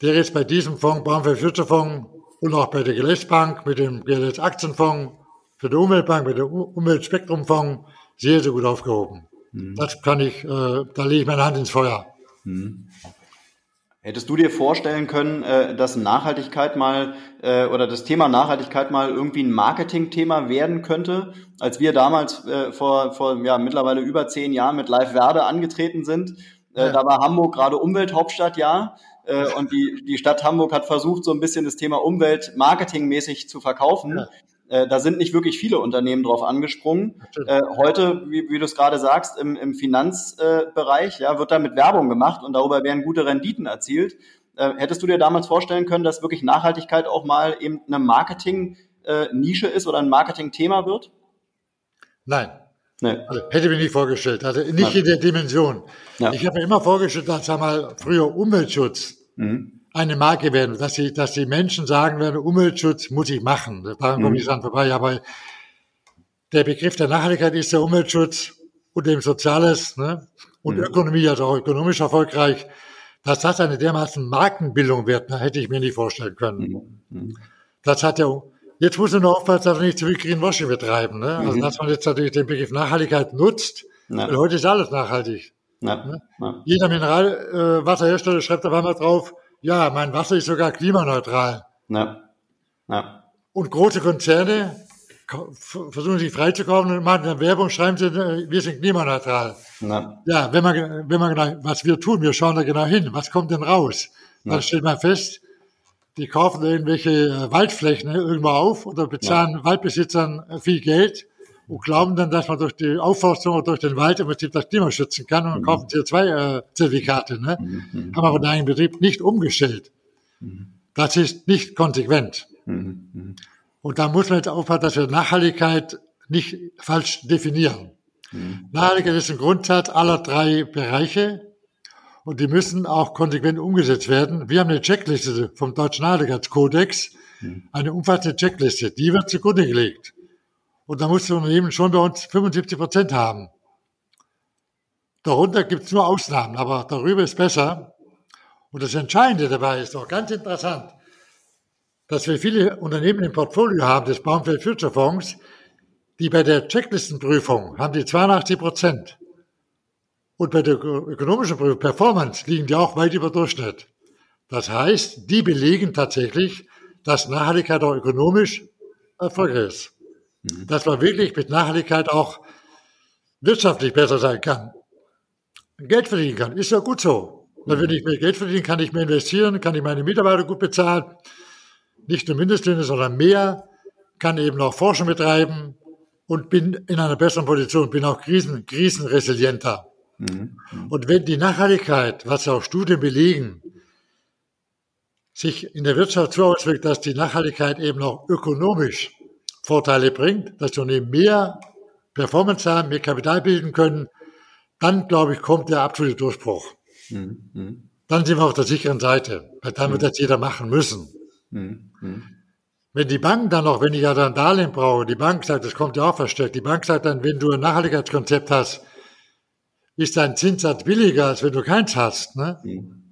der ist bei diesem Fonds, Baumfeld-Wirtschaftsfonds und auch bei der GLS-Bank mit dem GLS-Aktienfonds für die Umweltbank, mit dem Umweltspektrumfonds sehr, sehr gut aufgehoben. Mhm. Das kann ich, äh, da lege ich meine Hand ins Feuer. Mhm. Hättest du dir vorstellen können, äh, dass Nachhaltigkeit mal äh, oder das Thema Nachhaltigkeit mal irgendwie ein Marketingthema werden könnte? Als wir damals äh, vor, vor ja, mittlerweile über zehn Jahren mit Live Verde angetreten sind, ja. da war Hamburg gerade Umwelthauptstadt, ja. Äh, und die, die Stadt Hamburg hat versucht, so ein bisschen das Thema Umwelt marketingmäßig zu verkaufen. Ja. Äh, da sind nicht wirklich viele Unternehmen drauf angesprungen. Äh, heute, wie, wie du es gerade sagst, im, im Finanzbereich ja, wird da mit Werbung gemacht und darüber werden gute Renditen erzielt. Äh, hättest du dir damals vorstellen können, dass wirklich Nachhaltigkeit auch mal eben eine Marketing-Nische ist oder ein Marketing-Thema wird? Nein. Nee. Also, hätte mir nicht vorgestellt. Also nicht Nein. in der Dimension. Ja. Ich habe mir immer vorgestellt, dass sag mal, früher Umweltschutz mhm eine Marke werden, dass die, dass die Menschen sagen werden, Umweltschutz muss ich machen. Daran komme ich mhm. dran vorbei. Aber der Begriff der Nachhaltigkeit ist der Umweltschutz und dem Soziales ne? und mhm. Ökonomie, also auch ökonomisch erfolgreich. Dass das eine dermaßen Markenbildung wird, ne, hätte ich mir nicht vorstellen können. Mhm. mhm. Das hat ja, jetzt muss man nur aufpassen, dass wir nicht zu viel Greenwashing betreiben. Ne? Also, mhm. dass man jetzt natürlich den Begriff Nachhaltigkeit nutzt, ja. weil heute ist alles nachhaltig. Ja. Ne? Ja. Jeder Mineralwasserhersteller äh, schreibt auf einmal drauf, ja, mein Wasser ist sogar klimaneutral. Und große Konzerne versuchen sich freizukaufen und machen dann Werbung, schreiben sie, äh, wir sind klimaneutral. Ja, wenn man, wenn man genau, was wir tun, wir schauen da genau hin, was kommt denn raus? Dann stellt man fest, die kaufen irgendwelche äh, Waldflächen irgendwo auf oder bezahlen ja. Waldbesitzern äh, viel Geld und glauben dann, dass man durch die Aufforstung oder durch den Wald im Prinzip das Klima schützen kann und mhm. kaufen CO2-Zertifikate. Ne? Mhm. Haben aber deinen Betrieb nicht umgestellt. Mhm. Das ist nicht konsequent. Mhm. mhm. Und da muss man jetzt aufpassen, dass wir Nachhaltigkeit nicht falsch definieren. Mhm. Nachhaltigkeit ist ein Grundsatz aller drei Bereiche und die müssen auch konsequent umgesetzt werden. Wir haben eine Checkliste vom Deutschen mhm. eine umfassende Checkliste, die wird zugrunde gelegt. Und da muss das Unternehmen schon bei uns 75 Prozent haben. Darunter gibt es nur Ausnahmen, aber darüber ist besser. Und das Entscheidende dabei ist auch ganz interessant, dass wir viele Unternehmen im Portfolio haben des Baumfeld Future Fonds, die bei der Checklistenprüfung haben die 82 Prozent. Und bei der ökonomischen Performance, liegen die auch weit über Durchschnitt. Das heißt, die belegen tatsächlich, dass Nachhaltigkeit auch ökonomisch erfolgreich ist. Mhm. dass man wirklich mit Nachhaltigkeit auch wirtschaftlich besser sein kann. Geld verdienen kann, ist ja gut so. Weil wenn ich mehr Geld verdiene, kann ich mehr investieren, kann ich meine Mitarbeiter gut bezahlen. Nicht nur Mindestlöhne, sondern mehr, kann eben auch Forschung betreiben und bin in einer besseren Position, bin auch krisen, krisenresilienter. Mhm. Und wenn die Nachhaltigkeit, was auch Studien belegen, sich in der Wirtschaft so auswirkt, dass die Nachhaltigkeit eben auch ökonomisch Vorteile bringt, dass Unternehmen mehr Performance haben, mehr Kapital bilden können, dann, glaube ich, kommt der absolute Durchbruch. Mhm. Dann sind wir auf der sicheren Seite, weil dann wird mhm. das jeder machen müssen. Mhm. Wenn die Bank dann noch, wenn ich ja dann Darlehen brauche, die Bank sagt, das kommt ja auch verstärkt, die Bank sagt dann, wenn du ein Nachhaltigkeitskonzept hast, ist dein Zinssatz billiger, als wenn du keins hast, ne? Mhm.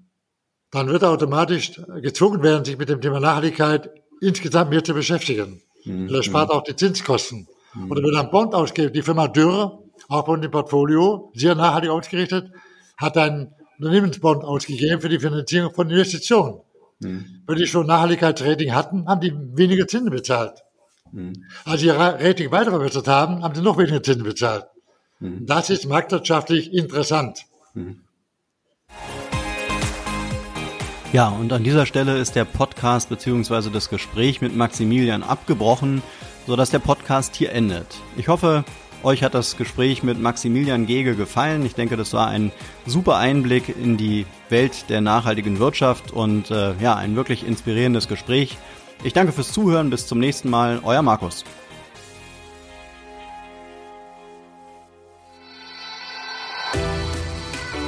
dann wird er automatisch gezwungen werden, sich mit dem Thema Nachhaltigkeit insgesamt mehr zu beschäftigen. Mhm. Das spart auch die Zinskosten. Mhm. Oder wenn er einen Bond ausgibt, die Firma Dürr, auch von dem Portfolio, sehr nachhaltig ausgerichtet, hat einen Unternehmensbond ausgegeben für die Finanzierung von Investitionen. Mhm. Wenn die schon Nachhaltigkeitsrating hatten, haben die weniger Zinsen bezahlt. Mhm. Als sie ihr Rating weiter verbessert haben, haben sie noch weniger Zinsen bezahlt. Mhm. Das ist marktwirtschaftlich interessant. Mhm. Ja, und an dieser Stelle ist der Podcast bzw. das Gespräch mit Maximilian abgebrochen, sodass der Podcast hier endet. Ich hoffe, euch hat das Gespräch mit Maximilian Gege gefallen. Ich denke, das war ein super Einblick in die Welt der nachhaltigen Wirtschaft und äh, ja, ein wirklich inspirierendes Gespräch. Ich danke fürs Zuhören. Bis zum nächsten Mal. Euer Markus.